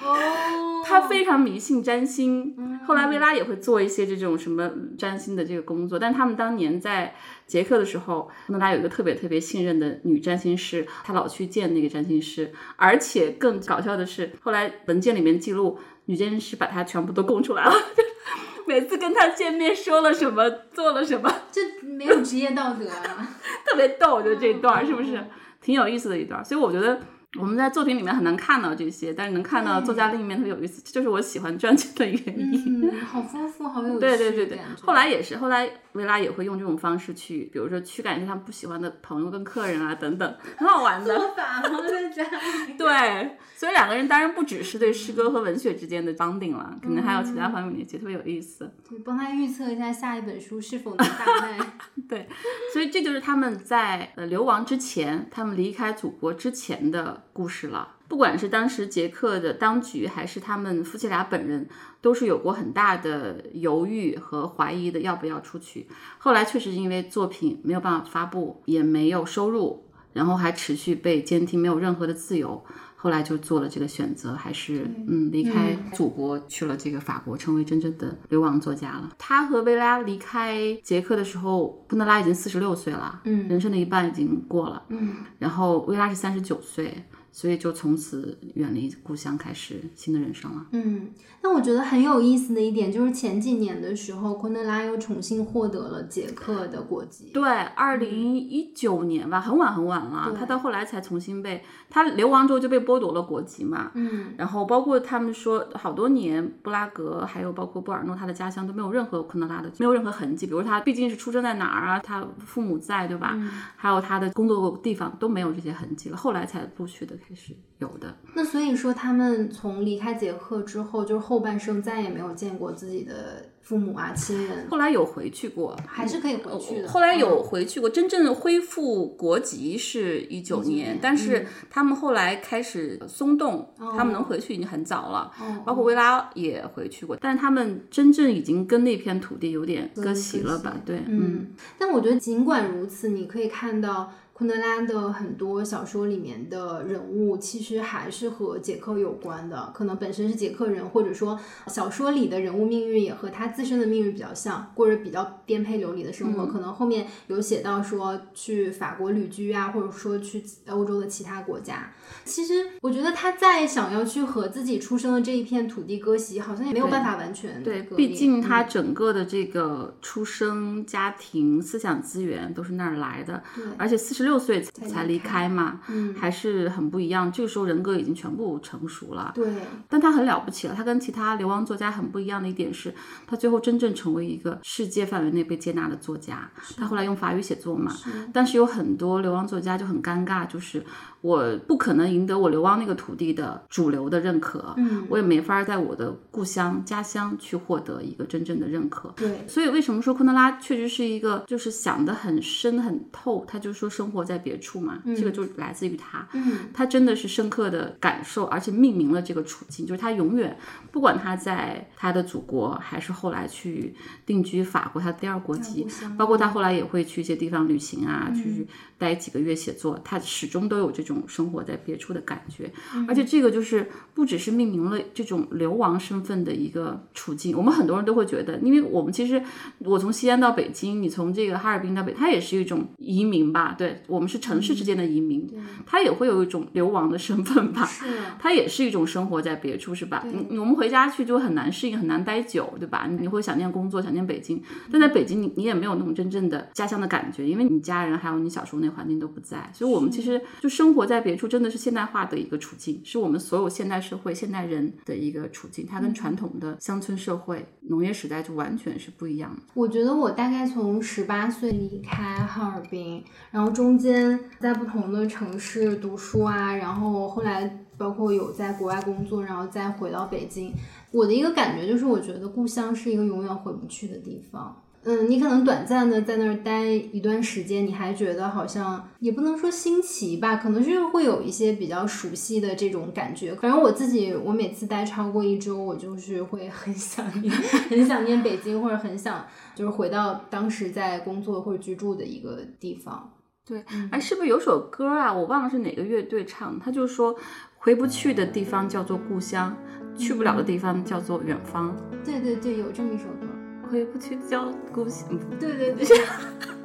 S6: 哦，[laughs]
S5: 他非常迷信占星，后来薇拉也会做一些这种什么占星的这个工作。但他们当年在捷克的时候，昆德拉有一个特别特别信任的女占星师，她老去见那个占星师，而且更搞笑的是，后来文件里面记录，女占星师把她全部都供出来了，[laughs] 每次跟他见面说了什么，做了什么，
S6: 这没有职业道德啊！[laughs]
S5: 特别逗，我觉得这一段是不是挺有意思的一段？所以我觉得。我们在作品里面很难看到这些，但是能看到作家另一面特别有意思，这就是我喜欢传记的原因。
S6: 嗯，好丰富，好有 [laughs] 趣
S5: 对对对对，后来也是，后来薇拉也会用这种方式去，比如说驱赶一些他们不喜欢的朋友跟客人啊等等，很好玩的。
S6: 做法吗？[laughs] 在家里？
S5: 对，所以两个人当然不只是对诗歌和文学之间的 bonding 了，可能还有其他方面的，其实特别有意思。
S6: 对帮他预测一下下一本书是否能大卖。[laughs]
S5: 对，所以这就是他们在呃流亡之前，他们离开祖国之前的故事了。不管是当时捷克的当局，还是他们夫妻俩本人，都是有过很大的犹豫和怀疑的，要不要出去。后来确实因为作品没有办法发布，也没有收入，然后还持续被监听，没有任何的自由。后来就做了这个选择，还是嗯离开祖国去了这个法国，成为真正的流亡作家了。他和薇拉离开捷克的时候，昆德拉已经四十六岁了，
S6: 嗯
S5: 人生的一半已经过了，
S6: 嗯
S5: 然后薇拉是三十九岁，所以就从此远离故乡，开始新的人生了。
S6: 嗯，那我觉得很有意思的一点就是前几年的时候，昆德拉又重新获得了捷克的国籍。
S5: 对，二零一九年吧，很晚很晚了，他到后来才重新被他流亡之后就被剥夺了国籍嘛。
S6: 嗯
S5: 然后包括他们说，好多年布拉格，还有包括布尔诺，他的家乡都没有任何昆德拉的，没有任何痕迹。比如他毕竟是出生在哪儿啊，他父母在，对吧？还有他的工作地方都没有这些痕迹了，后来才陆续的开始有的。
S6: 那所以说，他们从离开捷克之后，就是后半生再也没有见过自己的父母啊、亲人，
S5: 后来有回去过，
S6: 还是可以回去的。
S5: 后来有回去过，真正恢复国籍是一九年，但是他们后来开始松动，他们能回去已经很早了。
S6: 哦
S5: 包括维拉也回去过，但是他们真正已经跟那片土地有点割席了吧？对，嗯，
S6: 嗯，但我觉得尽管如此，你可以看到。昆昆德拉的很多小说里面的人物，其实还是和捷克有关的，可能本身是捷克人，或者说小说里的人物命运也和他自身的命运比较像，过着比较颠沛流离的生活。可能后面有写到说去法国旅居啊，或者说去欧洲的其他国家。其实我觉得他在想要去和自己出生的这一片土地割席，好像也没有办法完全
S5: 对，毕竟他
S6: 嗯
S5: 整个的这个出生、家庭、思想资源都是那儿来的，而且四十六岁才离开嘛，
S6: 嗯
S5: 还是很不一样。这个时候人格已经全部成熟了，
S6: 对
S5: 但他很了不起了。他跟其他流亡作家很不一样的一点是，他最后真正成为一个世界范围内被接纳的作家。他后来用法语写作嘛，但是有很多流亡作家就很尴尬，就是我不可能赢得我流亡那个土地的主流的认可，
S6: 嗯
S5: 我也没法在我的故乡家乡去获得一个真正的认可。
S6: 对
S5: 所以为什么说昆德拉确实是一个就是想得很深很透，他就说生活在别处嘛，这个就来自于他。
S6: 嗯。
S5: 他真的是深刻的感受，而且命名了这个处境，就是他永远不管他在他的祖国，还是后来去定居法国，他的第二国籍，包括他后来也会去一些地方旅行啊，
S6: 嗯。
S5: 去待几个月写作，他始终都有这种生活在别处的感觉，
S6: 嗯。
S5: 而且这个就是不只是命名了这种流亡身份的一个处境，我们很多人都会觉得，因为我们其实我从西安到北京，你从这个哈尔滨到北，它也是一种移民吧，对我们是城市之间的移民，他也会有一种流亡的身份吧，[laughs]
S6: 是
S5: 他也是一种生活在别处，是吧？你我们回家去就很难适应，很难待久，对吧？你会想念工作，想念北京，但在北京你你也没有那种真正的家乡的感觉，因为你家人还有你小时候那环境都不在，所以我们其实就生活在别处，真的是现代化的一个处境，是我们所有现代社会现代人的一个处境，它跟传统的乡村社会、农业时代就完全是不一样的。
S6: 我觉得我大概从十八岁离开哈尔滨，然后中中间在不同的城市读书啊，然后后来包括有在国外工作，然后再回到北京。我的一个感觉就是，我觉得故乡是一个永远回不去的地方。嗯，你可能短暂的在那儿待一段时间，你还觉得好像也不能说新奇吧，可能就是会有一些比较熟悉的这种感觉。反正我自己，我每次待超过一周，我就是会很想念，[laughs] 很想念北京，或者很想就是回到当时在工作或者居住的一个地方。
S5: 对，哎，是不是有首歌啊？我忘了是哪个乐队唱的，他就说回不去的地方叫做故乡，去不了的地方叫做远方。
S6: 对对对，有这么一首歌。
S5: 回不去叫故乡。
S6: 对对对，[laughs]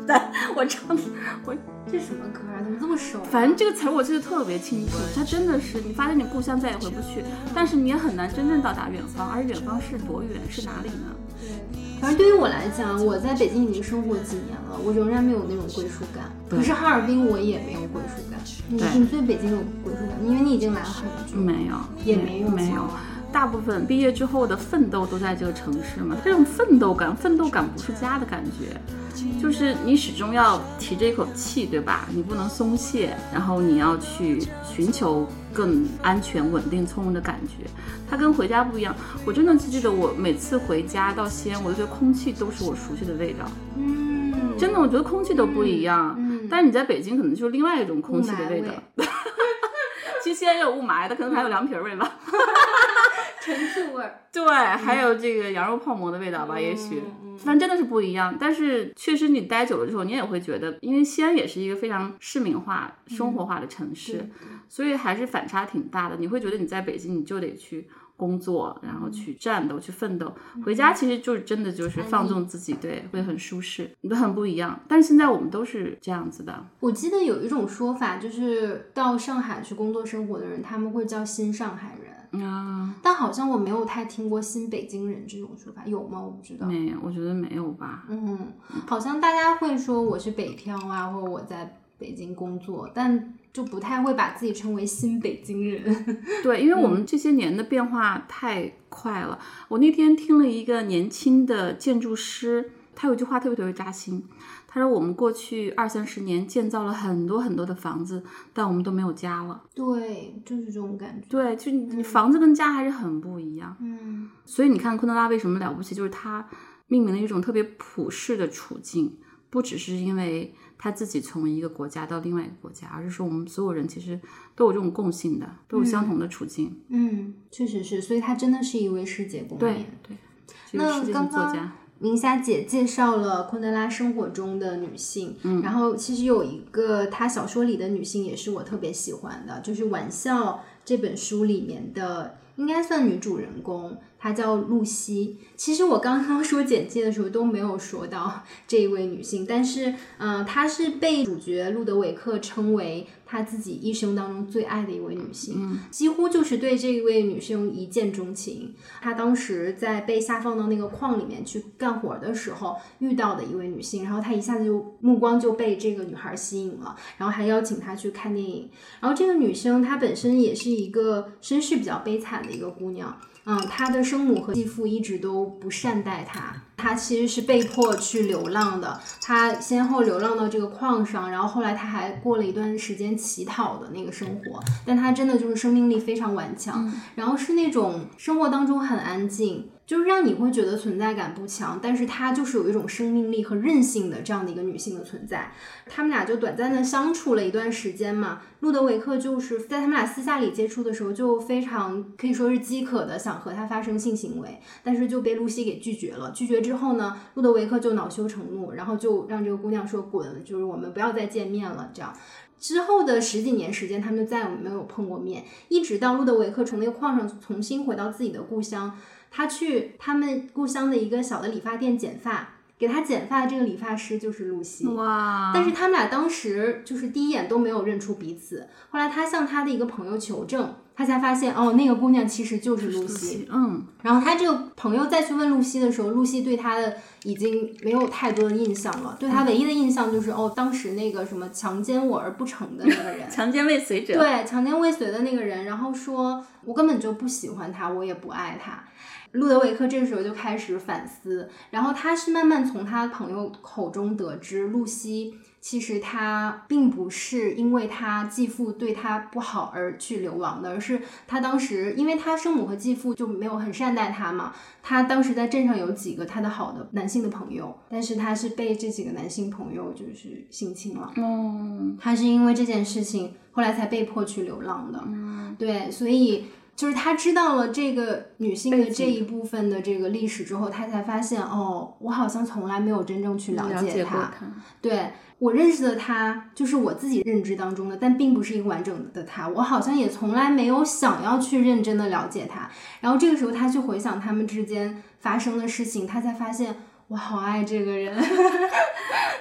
S5: 我唱的，我
S6: 这什么歌啊？怎么这么熟？
S5: 反正这个词儿我记得特别清楚。它真的是，你发现你故乡再也回不去，但是你也很难真正到达远方。而远方是多远？是哪里呢？
S6: 对，反正对于我来讲，我在北京已经生活几年了，我仍然没有那种归属感。可是哈尔滨我也没有归属感。你你对北京有归属感，因为你已经来了很久。
S5: 没有，
S6: 也没有
S5: 没有。大部分毕业之后的奋斗都在这个城市嘛，这种奋斗感，奋斗感不是家的感觉，就是你始终要提着一口气，对吧？你不能松懈，然后你要去寻求更安全、稳定、从容的感觉。它跟回家不一样。我真的记得我每次回家到西安，我就觉得空气都是我熟悉的味道，
S6: 嗯，
S5: 真的，我觉得空气都不一样。
S6: 嗯
S5: 但是你在北京可能就是另外一种空气的味道。[laughs] 西安也有雾霾它，可能还有凉皮儿味吧。[laughs]
S6: 陈醋味儿。
S5: 对，还有这个羊肉泡馍的味道吧，也许，
S6: 嗯
S5: 反正真的是不一样。但是确实你待久了之后，你也会觉得，因为西安也是一个非常市民化、生活化的城市，所以还是反差挺大的。你会觉得你在北京你就得去工作，然后去战斗、去奋斗，回家其实就是真的就是放纵自己，对，会很舒适，都很不一样。但是现在我们都是这样子的，
S6: 我记得有一种说法，就是到上海去工作生活的人，他们会叫新上海人。
S5: 啊，
S6: 但好像我没有太听过新北京人这种说法，有吗？我不知道。
S5: 没有，我觉得没有吧。
S6: 嗯，好像大家会说我是北漂啊，或者我在北京工作，但就不太会把自己称为新北京人。[laughs]
S5: 对，因为我们这些年的变化太快了。我那天听了一个年轻的建筑师，他有一句话特别特别扎心。他说：“我们过去二三十年建造了很多很多的房子，但我们都没有家了。
S6: 对，就是这种感觉。
S5: 对，就你房子跟家还是很不一样。
S6: 嗯
S5: 所以你看昆德拉为什么了不起，就是他命名了一种特别普世的处境，不只是因为他自己从一个国家到另外一个国家，而是说我们所有人其实都有这种共性的，都有相同的处境。
S6: 嗯，确实是，所以他真的是一位世界公民。
S5: 对，这个世界
S6: 那刚刚
S5: 性作家。
S6: 明霞姐介绍了昆德拉生活中的女性，嗯，然后其实有一个她小说里的女性也是我特别喜欢的，就是《玩笑》这本书里面的，应该算女主人公，她叫露西。其实我刚刚说简介的时候都没有说到这一位女性，但是，嗯、她是被主角路德维克称为他自己一生当中最爱的一位女性，几乎就是对这一位女生一见钟情。她当时在被下放到那个矿里面去干活的时候遇到的一位女性，然后她一下子就目光就被这个女孩吸引了，然后还邀请她去看电影。然后这个女生她本身也是一个身世比较悲惨的一个姑娘，嗯，他的生母和继父一直都不善待他，他其实是被迫去流浪的。他先后流浪到这个矿上，然后后来他还过了一段时间乞讨的那个生活，但他真的就是生命力非常顽强，然后是那种生活当中很安静。就是让你会觉得存在感不强，但是她就是有一种生命力和韧性的这样的一个女性的存在。他们俩就短暂的相处了一段时间嘛。路德维克就是在他们俩私下里接触的时候，就非常可以说是饥渴的想和她发生性行为，但是就被露西给拒绝了。拒绝之后呢，路德维克就恼羞成怒，然后就让这个姑娘说滚，就是我们不要再见面了，这样。之后的十几年时间，他们就再也没有碰过面，一直到路德维克从那个矿上重新回到自己的故乡，他去他们故乡的一个小的理发店剪发，给他剪发的这个理发师就是露西。
S5: 哇！
S6: 但是他们俩当时就是第一眼都没有认出彼此，后来他向他的一个朋友求证，他才发现哦，那个姑娘其实就是露西。
S5: 嗯，
S6: 然后他这个朋友再去问露西的时候，露西对他的已经没有太多的印象了，对他唯一的印象就是哦，当时那个什么强奸我而不成的那个人，[laughs]
S5: 强奸未遂者。
S6: 对，强奸未遂的那个人，然后说我根本就不喜欢他，我也不爱他。路德维克这个时候就开始反思，然后他是慢慢从他朋友口中得知，露西其实她并不是因为她继父对她不好而去流亡的，而是她当时因为她生母和继父就没有很善待她嘛，她当时在镇上有几个她的好的男性的朋友，但是她是被这几个男性朋友就是性侵了，
S5: 嗯，
S6: 她是因为这件事情后来才被迫去流浪的，
S5: 嗯
S6: 对，所以。就是他知道了这个女性的这一部分的这个历史之后，他才发现哦，我好像从来没有真正去了
S5: 了
S6: 解她。对我认识的她，就是我自己认知当中的，但并不是一个完整的她。我好像也从来没有想要去认真的了解她。然后这个时候，他去回想他们之间发生的事情，他才发现我好爱这个人。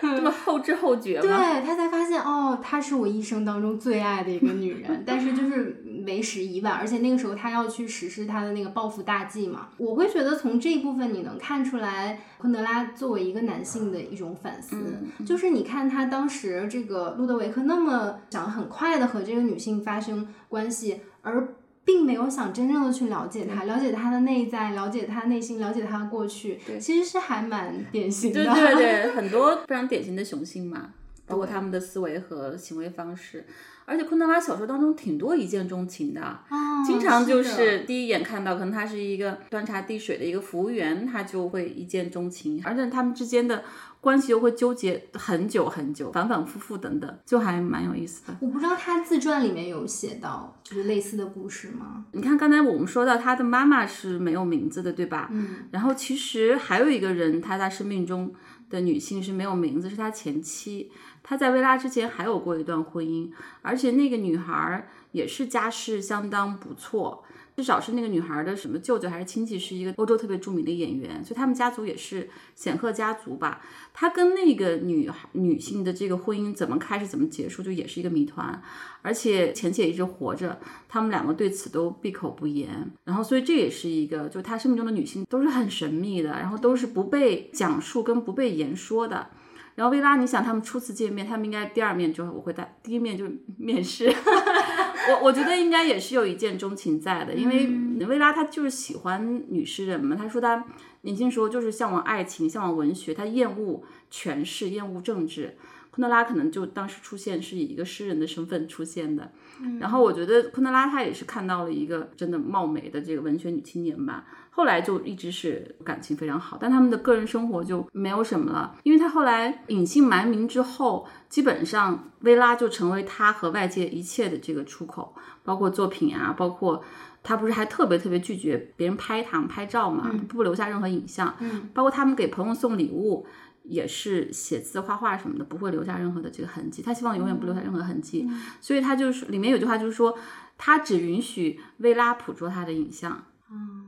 S5: 这么后知后觉吗对？
S6: 他才发现哦，她是我一生当中最爱的一个女人，但是就是为时已晚，而且那个时候他要去实施他的那个报复大计嘛。我会觉得从这一部分你能看出来，昆德拉作为一个男性的一种反思，就是你看他当时这个路德维克那么想很快的和这个女性发生关系，而。并没有想真正的去了解他，了解他的内在，了解他内心，了解他的过去，其实是还蛮典型的。
S5: 对对对，[laughs] 很多非常典型的雄性嘛，包括他们的思维和行为方式。而且昆德拉小说当中挺多一见钟情的，
S6: 啊
S5: 经常就是第一眼看到，可能他是一个端茶递水的一个服务员，他就会一见钟情，而且他们之间的关系又会纠结很久很久，反反复复等等，就还蛮有意思的。
S6: 我不知道他自传里面有写到就是类似的故事吗？
S5: 你看，刚才我们说到他的妈妈是没有名字的，对吧？
S6: 嗯，
S5: 然后其实还有一个人，他在生命中的女性是没有名字，是他前妻。他在薇拉之前还有过一段婚姻，而且那个女孩儿也是家世相当不错，至少是那个女孩的什么舅舅还是亲戚是一个欧洲特别著名的演员，所以他们家族也是显赫家族吧。他跟那个女孩女性的这个婚姻怎么开始怎么结束，就也是一个谜团。而且前妻也一直活着，他们两个对此都闭口不言。然后，所以这也是一个，就他生命中的女性都是很神秘的，然后都是不被讲述跟不被言说的。然后薇拉，你想他们初次见面，他们应该第二面就我会带，第一面就是面试。[laughs] 我我觉得应该也是有一见钟情在的，因为薇拉她就是喜欢女诗人嘛。她说她年轻时候就是向往爱情，向往文学，她厌恶权势，厌恶政治。昆德拉可能就当时出现是以一个诗人的身份出现的。然后我觉得昆德拉他也是看到了一个真的貌美的这个文学女青年吧。后来就一直是感情非常好，但他们的个人生活就没有什么了，因为他后来隐姓埋名之后，基本上薇拉就成为他和外界一切的这个出口，包括作品啊，包括他不是还特别特别拒绝别人拍他拍照嘛，不留下任何影像，
S6: 嗯，
S5: 包括他们给朋友送礼物也是写字画画什么的，不会留下任何的这个痕迹，他希望永远不留下任何痕迹，所以他就是里面有句话就是说，他只允许薇拉捕捉他的影像。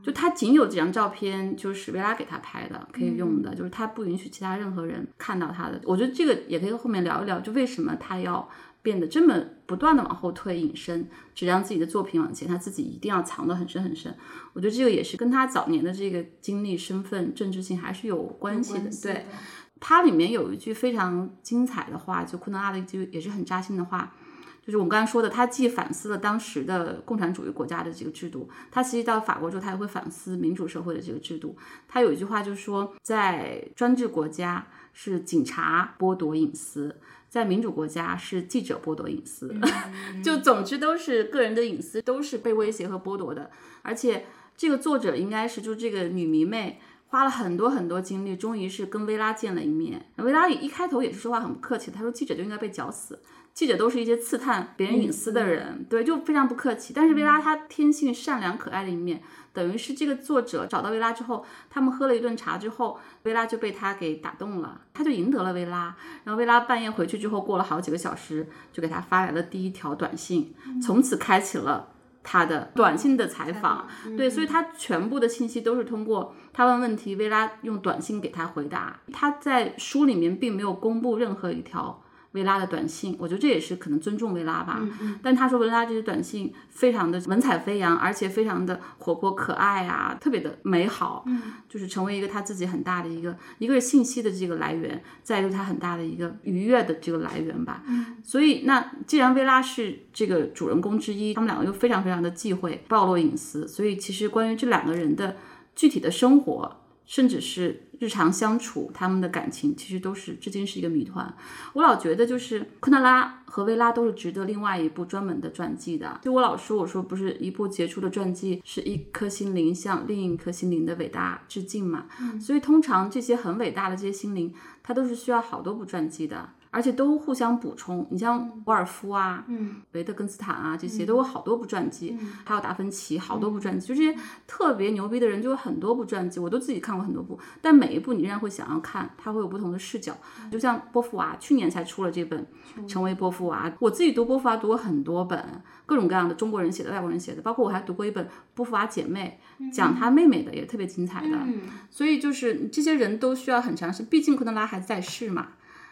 S5: 就他仅有几张照片，就是维拉给他拍的，可以用的，就是他不允许其他任何人看到他的。我觉得这个也可以后面聊一聊，就为什么他要变得这么不断的往后退隐身，只让自己的作品往前，他自己一定要藏得很深很深。我觉得这个也是跟他早年的这个经历、身份、政治性还是有关系的。对，它里面有一句非常精彩的话，就昆德拉的一句也是很扎心的话。就是我们刚才说的，他既反思了当时的共产主义国家的这个制度，他其实到法国之后，他也会反思民主社会的这个制度。他有一句话就是说，在专制国家是警察剥夺隐私，在民主国家是记者剥夺隐私。[laughs] 就总之都是个人的隐私都是被威胁和剥夺的。而且这个作者应该是就这个女迷妹花了很多很多精力，终于是跟薇拉见了一面。薇拉一开头也是说话很不客气，他说记者就应该被绞死。记者都是一些刺探别人隐私的人，对，就非常不客气。但是薇拉她天性善良可爱的一面，等于是这个作者找到薇拉之后，他们喝了一顿茶之后，薇拉就被他给打动了，他就赢得了薇拉。然后薇拉半夜回去之后，过了好几个小时，就给他发来了第一条短信，从此开启了他的短信的采访。对，所以他全部的信息都是通过他问问题，薇拉用短信给他回答。他在书里面并没有公布任何一条。维拉的短信，我觉得这也是可能尊重薇拉吧。但他说薇拉这些短信非常的文采飞扬，而且非常的活泼可爱啊，特别的美好。嗯，就是成为一个他自己很大的一个，一个是信息的这个来源，再一个他很大的一个愉悦的这个来源吧。嗯，所以那既然薇拉是这个主人公之一，他们两个又非常非常的忌讳暴露隐私，所以其实关于这两个人的具体的生活。甚至是日常相处，他们的感情其实都是至今是一个谜团。我老觉得，就是昆德拉和薇拉都是值得另外一部专门的传记的。就我老说，我说不是一部杰出的传记，是一颗心灵向另一颗心灵的伟大致敬嘛？所以通常这些很伟大的这些心灵，它都是需要好多部传记的。而且都互相补充。你像沃尔夫啊，嗯，维特根斯坦啊，这些都有好多部传记，还有达芬奇好多部传记，就这些特别牛逼的人就有很多部传记，我都自己看过很多部。但每一部你仍然会想要看，它会有不同的视角。就像波伏娃，去年才出了这本《成为波伏娃》，我自己读波伏娃读过很多本，各种各样的中国人写的、外国人写的，包括我还读过一本《波伏娃姐妹》，讲她妹妹的，也特别精彩的。所以就是这些人都需要很长时间，毕竟昆德拉还在世嘛。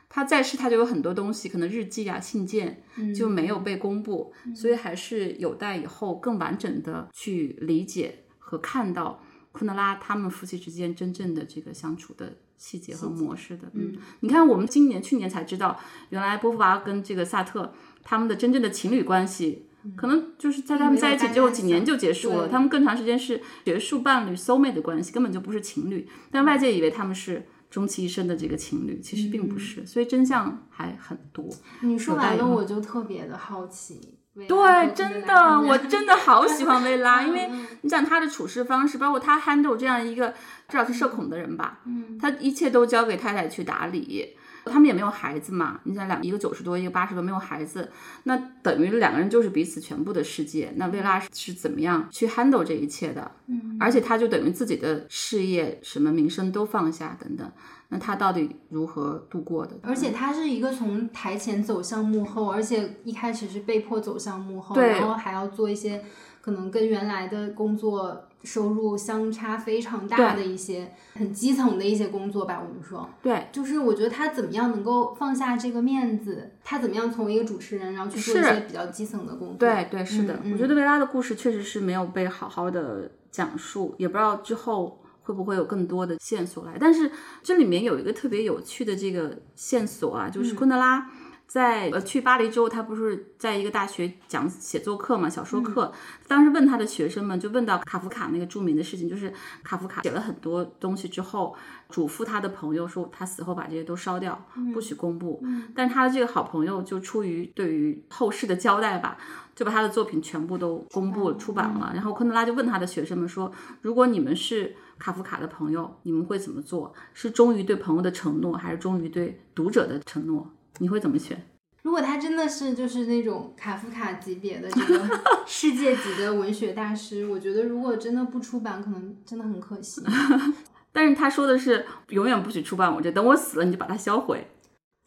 S5: 他在世，他就有很多东西，可能日记啊、信件就没有被公布，所以还是有待以后更完整的去理解和看到昆德拉他们夫妻之间真正的这个相处的细节和模式的。嗯，你看，我们今年、去年才知道，原来波伏娃跟这个萨特他们的真正的情侣关系，可能就是在他们在一起之后几年就结束了，他们更长时间是学术伴侣、soul mate 的关系，根本就不是情侣，但外界以为他们是。终其一生的这个情侣，其实并不是，所以真相还很多。
S6: 你说完了，我就特别的好奇。
S5: 对，真的，我真的好喜欢薇拉，[laughs] 因为你想她的处事方式，包括她 handle 这样一个至少是社恐的人吧，嗯，她一切都交给太太去打理。他们也没有孩子嘛？你想两一个九十多，一个八十多，没有孩子，那等于两个人就是彼此全部的世界。那薇拉是怎么样去 handle 这一切的？嗯，而且他就等于自己的事业、什么名声都放下等等。那他到底如何度过的？
S6: 而且他是一个从台前走向幕后，而且一开始是被迫走向幕后，然后还要做一些可能跟原来的工作。收入相差非常大的一些很基层的一些工作吧，我们说，
S5: 对，
S6: 就是我觉得他怎么样能够放下这个面子，他怎么样从一个主持人，然后去做一些比较基层的工作，
S5: 对对是的，我觉得维拉的故事确实是没有被好好的讲述，也不知道之后会不会有更多的线索来，但是这里面有一个特别有趣的这个线索啊，就是昆德拉。在呃去巴黎之后，他不是在一个大学讲写作课嘛，小说课。当时问他的学生们，就问到卡夫卡那个著名的事情，就是卡夫卡写了很多东西之后，嘱咐他的朋友说，他死后把这些都烧掉，不许公布。但是他的这个好朋友就出于对于后世的交代吧，就把他的作品全部都公布了、出版了。然后昆德拉就问他的学生们说，如果你们是卡夫卡的朋友，你们会怎么做？是忠于对朋友的承诺，还是忠于对读者的承诺？你会怎么选？
S6: 如果他真的是就是那种卡夫卡级别的这个世界级的文学大师，我觉得如果真的不出版，可能真的很可惜。[laughs]
S5: 但是他说的是永远不许出版我这，等我死了你就把它销毁。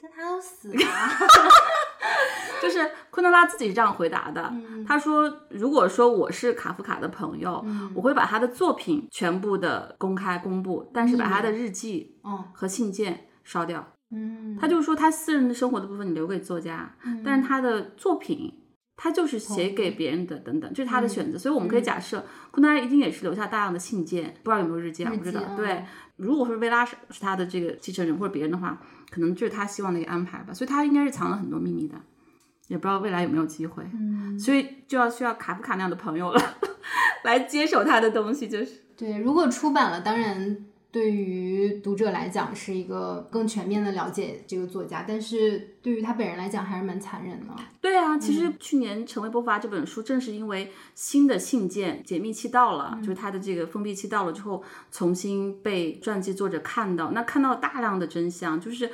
S6: 但他都死了，[laughs]
S5: 就是昆德拉自己是这样回答的。他说，如果说我是卡夫卡的朋友，我会把他的作品全部的公开公布，但是把他的日记和信件烧掉。
S6: 嗯，
S5: 他就说他私人的生活的部分你留给作家，但是他的作品他就是写给别人的，等等，这是他的选择。所以我们可以假设，昆德拉一定也是留下大量的信件，不知道有没有日记啊？不知道。对，如果说薇拉是是他的这个继承人或者别人的话，可能就是他希望的一个安排吧。所以他应该是藏了很多秘密的，也不知道未来有没有机会。
S6: 嗯，
S5: 所以就要需要卡夫卡那样的朋友了，[laughs] 来接手他的东西，就是
S6: 对。如果出版了，当然。对于读者来讲是一个更全面的了解这个作家，但是对于他本人来讲还是蛮残忍的。
S5: 对啊，其实去年《成为波伏娃》这本书，正是因为新的信件解密期到了，就是他的这个封闭期到了之后，重新被传记作者看到，那看到大量的真相，就是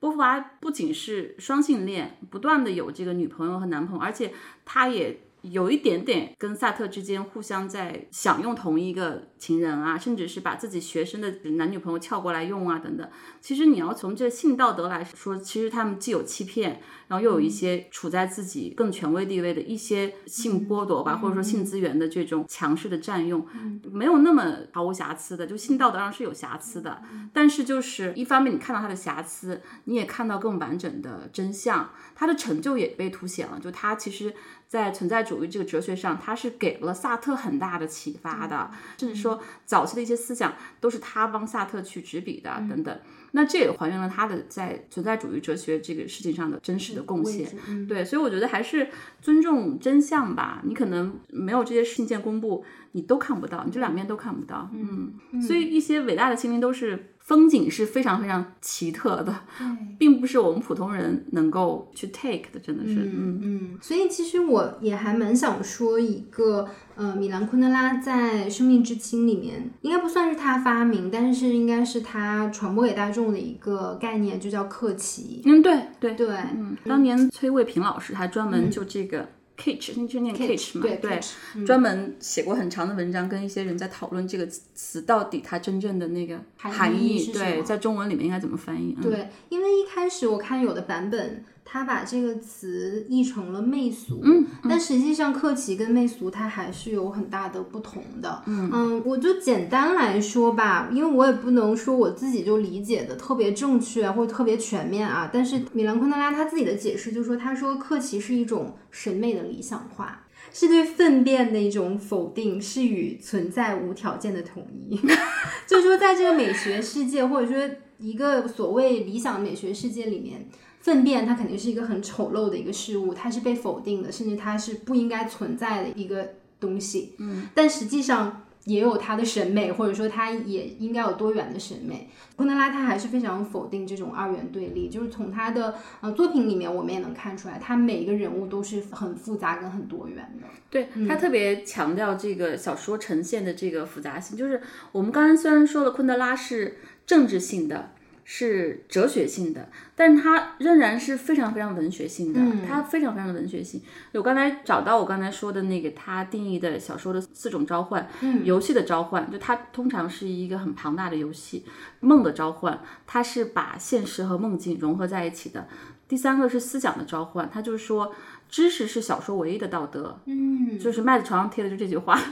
S5: 波伏娃不仅是双性恋，不断的有这个女朋友和男朋友，而且他也。有一点点跟萨特之间互相在享用同一个情人啊，甚至是把自己学生的男女朋友撬过来用啊，等等。其实你要从这性道德来说，其实他们既有欺骗，然后又有一些处在自己更权威地位的一些性剥夺吧，或者说性资源的这种强势的占用，没有那么毫无瑕疵的。就性道德上是有瑕疵的，但是就是一方面你看到他的瑕疵，你也看到更完整的真相，他的成就也被凸显了。就他其实。在存在主义这个哲学上，他是给了萨特很大的启发的，甚至说早期的一些思想都是他帮萨特去执笔的等等。那这也还原了他的在存在主义哲学这个事情上的真实的贡献。对，所以我觉得还是尊重真相吧。你可能没有这些信件公布，你都看不到，你这两面都看不到。嗯，所以一些伟大的心灵都是。风景是非常非常奇特的，[laughs] 并不是我们普通人能够去 take 的，真的是，
S6: 嗯嗯。所以其实我也还蛮想说一个，呃，米兰昆德拉在《生命之轻》里面，应该不算是他发明，但是应该是他传播给大众的一个概念，就叫克奇。
S5: 嗯，对对
S6: 对，
S5: 嗯，当年崔卫平老师还专门就这个。Kitch，那就念 Kitch 嘛，对，专门写过很长的文章，跟一些人在讨论这个词到底它真正的那个含
S6: 义，
S5: 对，在中文里面应该怎么翻译？
S6: 对，因为一开始我看有的版本。他把这个词译成了媚俗，
S5: 嗯，
S6: 但实际上克奇跟媚俗它还是有很大的不同的，
S5: 嗯
S6: 嗯，我就简单来说吧，因为我也不能说我自己就理解的特别正确或者特别全面啊，但是米兰昆德拉他自己的解释就是说，他说克奇是一种审美的理想化，是对粪便的一种否定，是与存在无条件的统一，[laughs] 就是说在这个美学世界或者说一个所谓理想美学世界里面。粪便它肯定是一个很丑陋的一个事物，它是被否定的，甚至它是不应该存在的一个东西。
S5: 嗯，
S6: 但实际上也有它的审美，或者说它也应该有多元的审美。昆德拉他还是非常否定这种二元对立，就是从他的呃作品里面我们也能看出来，他每一个人物都是很复杂跟很多元的。
S5: 对他特别强调这个小说呈现的这个复杂性，就是我们刚才虽然说了昆德拉是政治性的。是哲学性的，但是它仍然是非常非常文学性的，它非常非常的文学性。我刚才找到我刚才说的那个他定义的小说的四种召唤，游戏的召唤，就它通常是一个很庞大的游戏。梦的召唤，它是把现实和梦境融合在一起的。第三个是思想的召唤，它就是说。知识是小说唯一的道德，
S6: 嗯，
S5: 就是麦子床上贴的就这句话。[laughs]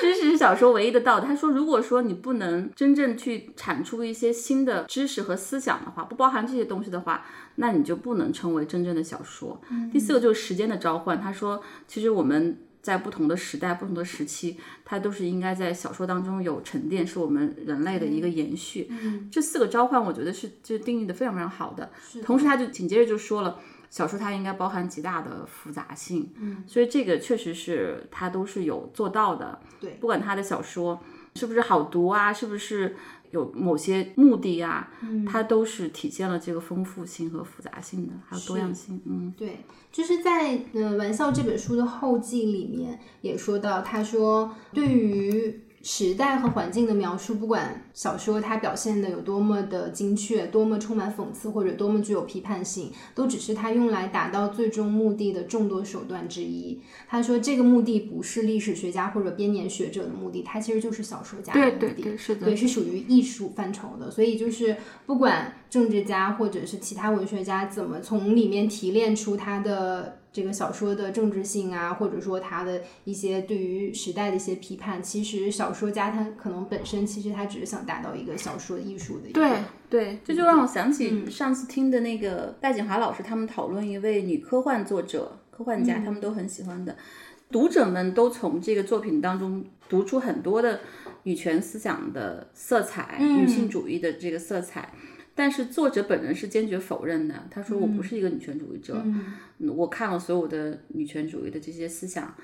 S5: 知识是小说唯一的道德。他说，如果说你不能真正去产出一些新的知识和思想的话，不包含这些东西的话，那你就不能称为真正的小说。第四个就是时间的召唤。他说，其实我们。在不同的时代、不同的时期，它都是应该在小说当中有沉淀，是我们人类的一个延续。
S6: 嗯，
S5: 这四个召唤，我觉得是就定义的非常非常好的。同时，他就紧接着就说了，小说它应该包含极大的复杂性。
S6: 嗯，
S5: 所以这个确实是他都是有做到的。
S6: 对
S5: 不管他的小说是不是好读啊，是不是有某些目的啊、
S6: 嗯
S5: 它都是体现了这个丰富性和复杂性的，还有多样性。嗯，
S6: 对，就是在呃《玩笑》这本书的后记里面也说到，他说对于时代和环境的描述，不管小说它表现的有多么的精确，多么充满讽刺，或者多么具有批判性，都只是他用来达到最终目的的众多手段之一。他说这个目的不是历史学家或者编年学者的目的，它其实就是小说家的目的。
S5: 对对对，是的，
S6: 对，是属于艺术范畴的，所以就是不管政治家或者是其他文学家怎么从里面提炼出他的这个小说的政治性啊，或者说他的一些对于时代的一些批判，其实小说家他可能本身其实他只是想达到一个小说艺术的一个
S5: 对对，这就让我想
S6: 嗯。
S5: 起上次听的那个戴景华老师他们讨论一位女科幻作者、科幻家，
S6: 嗯。
S5: 他们都很喜欢的。读者们都从这个作品当中读出很多的女权思想的色彩、
S6: 嗯。
S5: 女性主义的这个色彩，但是作者本人是坚决否认的。他说：“我不是一个女权主义者，我看了所有的女权主义的这些思想，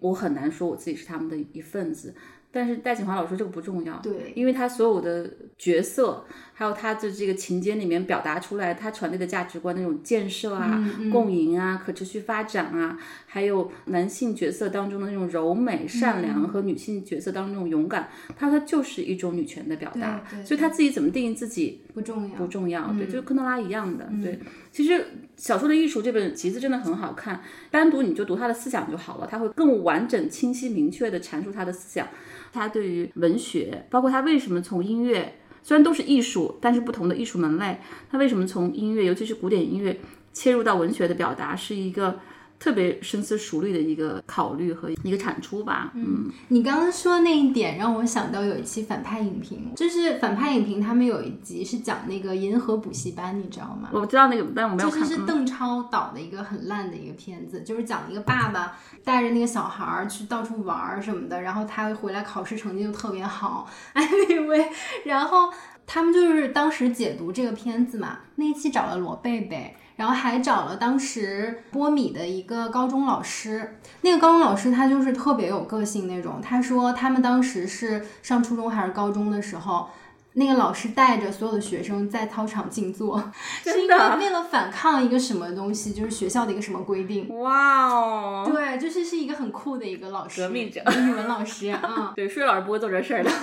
S5: 我很难说我自己是他们的一份子。”但是戴锦华老师说这个不重要，
S6: 对
S5: 因为他所有的角色，还有他的这个情节里面表达出来，他传递的价值观那种建设啊、共赢啊、可持续发展啊，还有男性角色当中的那种柔美、善良和女性角色当中那种勇敢，他说它就是一种女权的表达。所以他自己怎么定义自己
S6: 不重要，
S5: 不重要，对，就是科诺拉一样的，对。其实小说的艺术这本集子真的很好看，单独你就读他的思想就好了，他会更完整、清晰、明确的阐述他的思想。他对于文学，包括他为什么从音乐，虽然都是艺术，但是不同的艺术门类，它为什么从音乐，尤其是古典音乐切入到文学的表达，是一个特别深思熟虑的一个考虑和一个产出吧。嗯，
S6: 你刚刚说那一点让我想到有一期反派影评，就是反派影评他们有一集是讲那个银河补习班，你知道吗？
S5: 我知道那个，但我没有看。嗯
S6: 就是是邓超导的一个很烂的一个片子，就是讲一个爸爸带着那个小孩儿去到处玩儿什么的，然后他回来考试成绩就特别好，哎那位，然后他们就是当时解读这个片子嘛，那一期找了罗贝贝。然后还找了当时波米的一个高中老师，那个高中老师他就是特别有个性那种。他说他们当时是上初中还是高中的时候，那个老师带着所有的学生在操场静坐，[laughs] 是因为为了反抗一个什么东西，就是学校的一个什么规定。
S5: 哇哦，
S6: 对，就是是一个很酷的一个老师，
S5: 革命者
S6: 语文老师啊，[laughs]
S5: 对，数学老师不会做这事儿的。[laughs]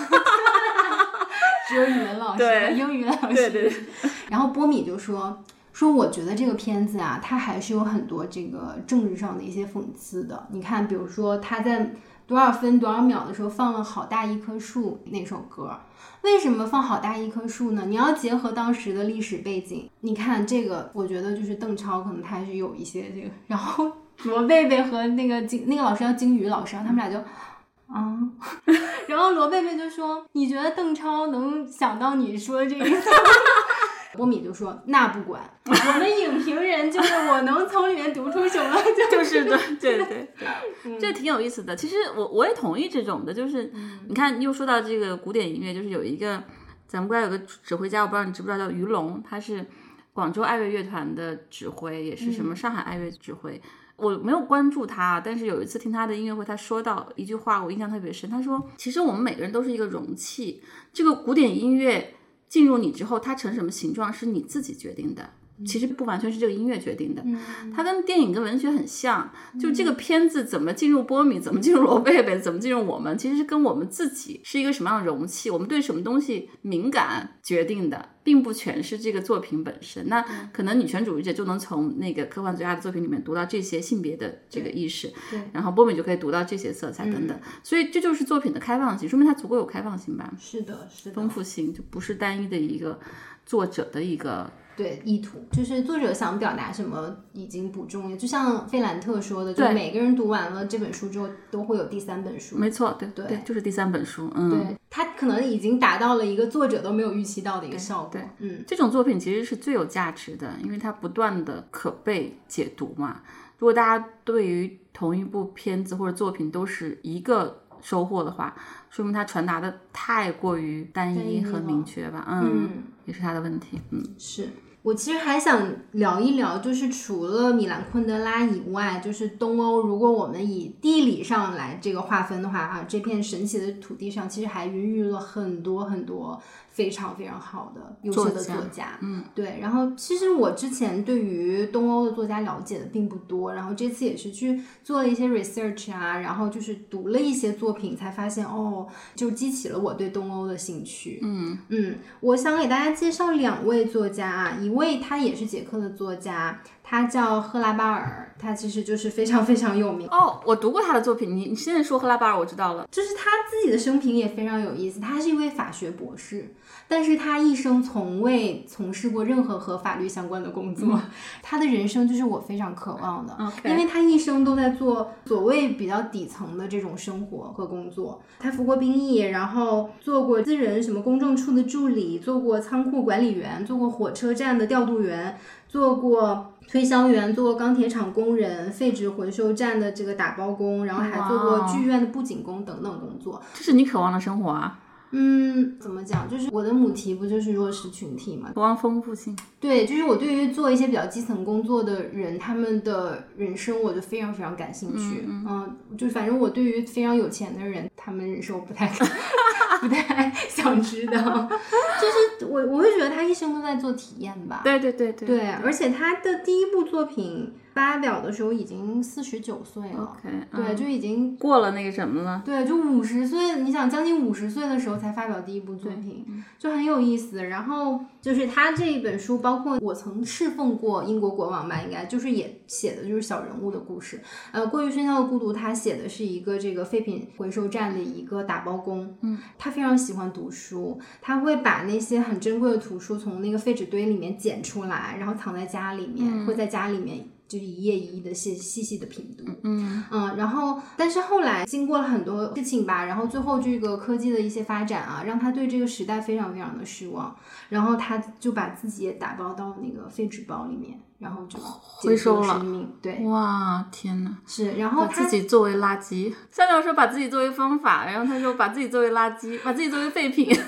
S6: 只有语文老师和英语老师。
S5: 对对对
S6: 然后波米就说说，我觉得这个片子啊，它还是有很多这个政治上的一些讽刺的。你看，比如说他在多少分多少秒的时候放了《好大一棵树》那首歌，为什么放《好大一棵树》呢？你要结合当时的历史背景，你看这个，我觉得就是邓超可能他还是有一些这个，然后罗贝贝和那个金那个老师叫金宇老师，他们俩就。啊，[laughs] 然后罗贝贝就说：“你觉得邓超能想到你说这个？”波米就说：“那不管，我们影评人就是 [laughs] 我能从里面读出什么就
S5: 就是 [laughs] 对对对 [laughs] 对，这挺有意思的。其实我我也同意这种的，就是你看又说到这个古典音乐，就是有一个咱们国家有个指挥家，我不知道你知不知道，叫于龙，他是广州爱乐乐团的指挥，也是什么上海爱乐指挥。我没有关注他，但是有一次听他的音乐会，他说到一句话，我印象特别深。他说：“其实我们每个人都是一个容器，这个古典音乐进入你之后，它成什么形状是你自己决定的。”其实不完全是这个音乐决定的，它跟电影跟文学很像。就这个片子怎么进入波米，怎么进入罗贝贝，怎么进入我们，其实是跟我们自己是一个什么样的容器，我们对什么东西敏感决定的，并不全是这个作品本身。那可能女权主义者就能从那个科幻作家的作品里面读到这些性别的这个意识，
S6: 对
S5: 然后波米就可以读到这些色彩等等。所以这就是作品的开放性，说明它足够有开放性吧，
S6: 是的，是的，
S5: 丰富性就不是单一的一个作者的一个。
S6: 对意图，就是作者想表达什么已经不重要。就像费兰特说的，就每个人读完了这本书之后，都会有第三本书。
S5: 没错，对
S6: 对
S5: 就是第三本书，嗯，
S6: 对，他可能已经达到了一个作者都没有预期到的一个效果。
S5: 对
S6: 嗯，
S5: 这种作品其实是最有价值的，因为它不断的可被解读嘛。如果大家对于同一部片子或者作品都是一个收获的话，说明它传达的太过于单一和明确吧。嗯，也是他的问题。嗯，
S6: 是。我其实还想聊一聊，就是除了米兰昆德拉以外，就是东欧。如果我们以地理上来这个划分的话，啊，这片神奇的土地上其实还孕育了很多很多。非常非常好的优秀的作家，
S5: 嗯，
S6: 对。然后其实我之前对于东欧的作家了解的并不多，然后这次也是去做了一些 research 啊，然后就是读了一些作品，才发现哦，就激起了我对东欧的兴趣。
S5: 嗯
S6: 嗯，我想给大家介绍两位作家啊，一位他也是捷克的作家。他叫赫拉巴尔，他其实就是非常非常有名
S5: 哦。我读过他的作品，你你现在说赫拉巴尔，我知道了。
S6: 就是他自己的生平也非常有意思，他是一位法学博士，但是他一生从未从事过任何和法律相关的工作。[laughs] 他的人生就是我非常渴望的，因为他一生都在做所谓比较底层的这种生活和工作。他服过兵役，然后做过私人什么公证处的助理，做过仓库管理员，做过火车站的调度员，做过。推销员做过钢铁厂工人、废纸回收站的这个打包工，然后还做过剧院的布景工等等工作。
S5: 这是你渴望的生活啊？
S6: 嗯，怎么讲？就是我的母题不就是弱势群体嘛？
S5: 渴望丰富性。
S6: 对，就是我对于做一些比较基层工作的人，他们的人生我就非常非常感兴趣。嗯，就反正我对于非常有钱的人，他们人生我不太 [laughs] 不太 [laughs] 想知道。[laughs] 就是我我会觉得他一生都在做体验吧。
S5: 对对对对。
S6: 对，而且他的第一部作品。发表的时候已经四十九岁了，对，就已经
S5: 过了那个什么了。
S6: 对，就五十岁，你想将近五十岁的时候才发表第一部作品，就很有意思。然后就是他这一本书，包括我曾侍奉过英国国王吧，应该就是也写的就是小人物的故事。呃，过于喧嚣的孤独，他写的是一个这个废品回收站的一个打包工。
S5: 嗯，
S6: 他非常喜欢读书，他会把那些很珍贵的图书从那个废纸堆里面捡出来，然后藏在家里面，会在家里面。就是一页一页的细细细的品读，
S5: 嗯
S6: 嗯，然后但是后来经过了很多事情吧，然后最后这个科技的一些发展啊，让他对这个时代非常非常的失望，然后他就把自己也打包到那个废纸包里面，然后就
S5: 回收了。
S6: 对，
S5: 哇，天呐，
S6: 是，然后
S5: 自己作为垃圾。下面我说把自己作为方法，然后他说把自己作为垃圾，把自己作为废品。[laughs]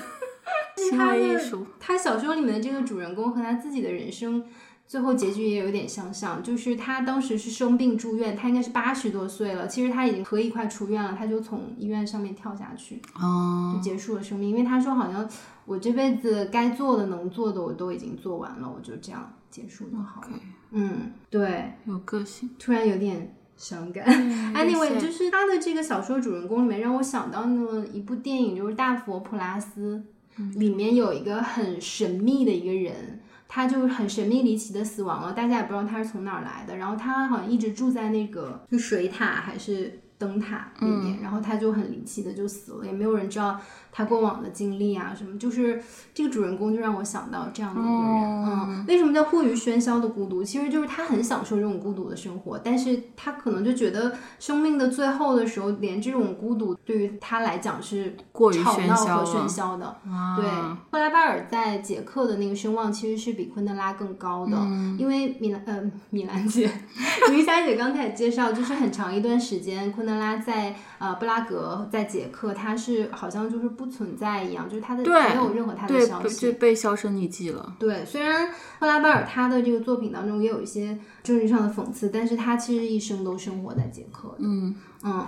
S5: 行为艺术，
S6: 他小说里面的这个主人公和他自己的人生。最后结局也有点相像，就是他当时是生病住院，他应该是八十多岁了，其实他已经可以快出院了，他就从医院上面跳下去，
S5: 哦，
S6: 就结束了生命。因为他说好像我这辈子该做的、能做的我都已经做完了，我就这样结束就好了。嗯，对，
S5: 有个性，
S6: 突然有点伤感。Anyway，就是他的这个小说主人公里面让我想到了一部电影，就是《大佛普拉斯》，里面有一个很神秘的一个人。他就很神秘离奇的死亡了，大家也不知道他是从哪儿来的。然后他好像一直住在那个水塔还是灯塔里面，然后他就很离奇的就死了，也没有人知道。他过往的经历啊，什么就是这个主人公就让我想到这样的一个人，嗯，为什么叫过于喧嚣的孤独？其实就是他很享受这种孤独的生活，但是他可能就觉得生命的最后的时候，连这种孤独对于他来讲是
S5: 过于
S6: 喧
S5: 嚣
S6: 和喧嚣的。对，赫拉巴尔在捷克的那个声望其实是比昆德拉更高的，因为米兰呃米兰姐，[laughs] 云霞姐刚才也介绍，就是很长一段时间，昆德拉在呃布拉格在捷克，他是好像就是。不存在一样，就是他的没有任何他的消息，
S5: 就被销声匿迹了。
S6: 对，虽然赫拉贝尔他的这个作品当中也有一些政治上的讽刺，但是他其实一生都生活在捷克。
S5: 嗯
S6: 嗯，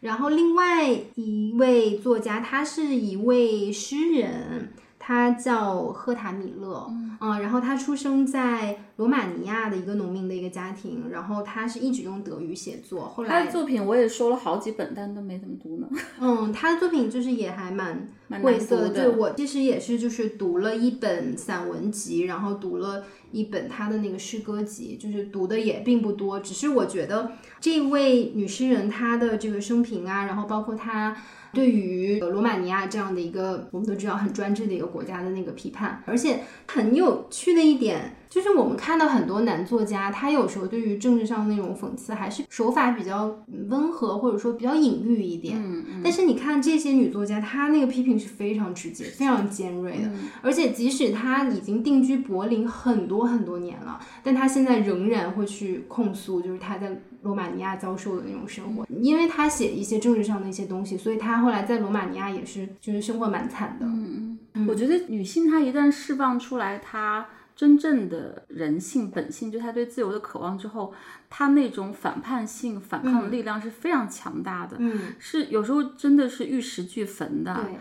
S6: 然后另外一位作家，他是一位诗人。他叫赫塔米勒，嗯，然后他出生在罗马尼亚的一个农民的一个家庭，然后他是一直用德语写作。后来
S5: 他的作品我也收了好几本，但都没怎么读呢。[laughs]
S6: 嗯，他的作品就是也还蛮晦涩的。对我其实也是，就是读了一本散文集，然后读了一本他的那个诗歌集，就是读的也并不多。只是我觉得这位女诗人她的这个生平啊，然后包括她。对于罗马尼亚这样的一个我们都知道很专制的一个国家的那个批判，而且很有趣的一点，就是我们看到很多男作家，他有时候对于政治上的那种讽刺，还是手法比较温和，或者说比较隐喻一点。
S5: 嗯嗯
S6: 但是你看这些女作家，她那个批评是非常直接、非常尖锐的，
S5: 嗯
S6: 而且即使她已经定居柏林很多很多年了，但她现在仍然会去控诉，就是她在罗马尼亚遭受的那种生活。因为她写一些政治上的一些东西，所以她后来在罗马尼亚也是就是生活蛮惨的。
S5: 我觉得女性她一旦释放出来，她真正的人性本性，就他对自由的渴望之后，他那种反叛性、反抗的力量是非常强大的，
S6: 嗯，
S5: 是有时候真的是玉石俱焚的。
S6: 对，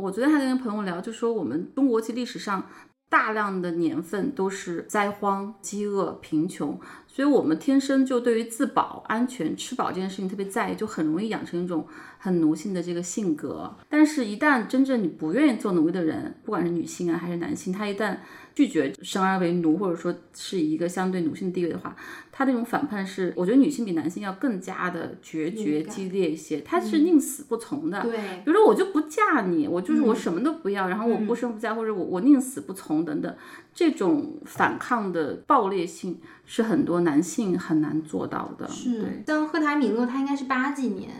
S5: 我昨天还跟朋友聊，就说我们中国其历史上大量的年份都是灾荒、饥饿、贫穷，所以我们天生就对于自保、安全、吃饱这件事情特别在意，就很容易养成一种很奴性的这个性格。但是，一旦真正你不愿意做奴隶的人，不管是女性啊还是男性，他一旦拒绝生而为奴，或者说是一个相对奴性地位的话，他那种反叛是，我觉得女性比男性要更加的决绝、激烈一些，他是宁死不从的。
S6: 对，
S5: 比如说我就不嫁你，我就是我什么都不要，然后我不生不嫁，或者我我宁死不从等等，这种反抗的暴烈性是很多男性很难做到的。
S6: 是，像赫塔米勒，他应该是八几年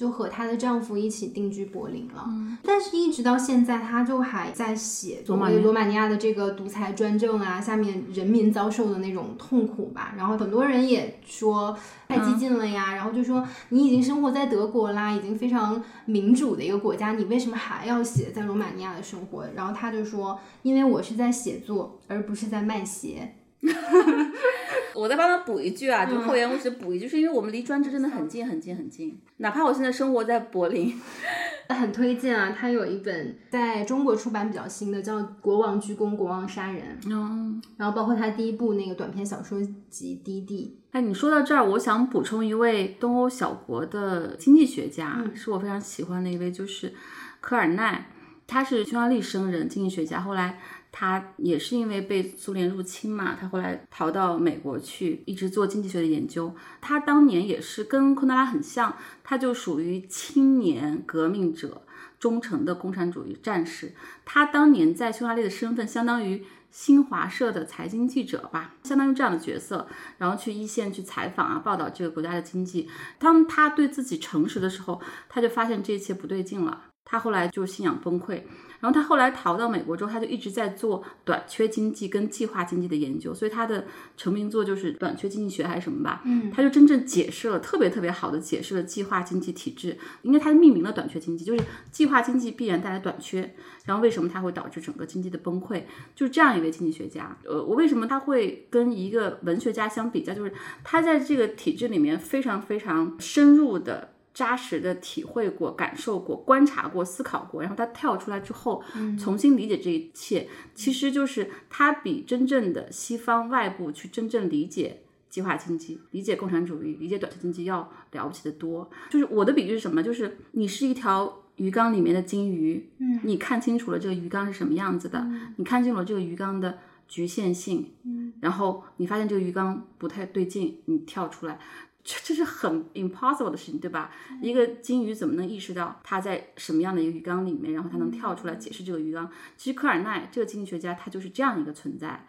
S6: 就和她的丈夫一起定居柏林了，但是一直到现在，她就还在写所谓罗马尼亚的这个独裁专政啊，下面人民遭受的那种痛苦吧。然后很多人也说太激进了呀，然后就说你已经生活在德国啦，已经非常民主的一个国家，你为什么还要写在罗马尼亚的生活？然后她就说，因为我是在写作，而不是在卖鞋。[laughs]
S5: 我再帮他补一句啊，就厚颜无耻补一句，是因为我们离专制真的很近很近很近，哪怕我现在生活在柏林，[laughs]
S6: 很推荐啊，他有一本在中国出版比较新的，叫《国王鞠躬，国王杀人》，
S5: 嗯。
S6: 然后包括他第一部那个短篇小说集《低地
S5: 哎，你说到这儿，我想补充一位东欧小国的经济学家，是我非常喜欢的一位，就是科尔奈。他是匈牙利生人，经济学家。后来他也是因为被苏联入侵嘛，他后来逃到美国去，一直做经济学的研究。他当年也是跟昆德拉很像，他就属于青年革命者，忠诚的共产主义战士。他当年在匈牙利的身份相当于新华社的财经记者吧，相当于这样的角色，然后去一线去采访啊，报道这个国家的经济。当他对自己诚实的时候，他就发现这一切不对劲了。他后来就信仰崩溃，然后他后来逃到美国之后，他就一直在做短缺经济跟计划经济的研究，所以他的成名作就是《短缺经济学》还是什么吧。嗯，他就真正解释了特别特别好的解释了计划经济体制，因为他命名了短缺经济，就是计划经济必然带来短缺，然后为什么它会导致整个经济的崩溃，就是这样一位经济学家。呃，我为什么他会跟一个文学家相比较，就是他在这个体制里面非常非常深入的。扎实的体会过、感受过、观察过、思考过，然后他跳出来之后，重新理解这一切，其实就是他比真正的西方外部去真正理解计划经济、理解共产主义、理解短期经济要了不起的多。就是我的比喻是什么？就是你是一条鱼缸里面的金鱼，嗯，你看清楚了这个鱼缸是什么样子的，你看清楚了这个鱼缸的局限性，嗯，然后你发现这个鱼缸不太对劲，你跳出来。这这是很 impossible 的事情，对吧？一个金鱼怎么能意识到它在什么样的一个鱼缸里面，然后它能跳出来解释这个鱼缸？其实科尔奈这个经济学家他就是这样一个存在，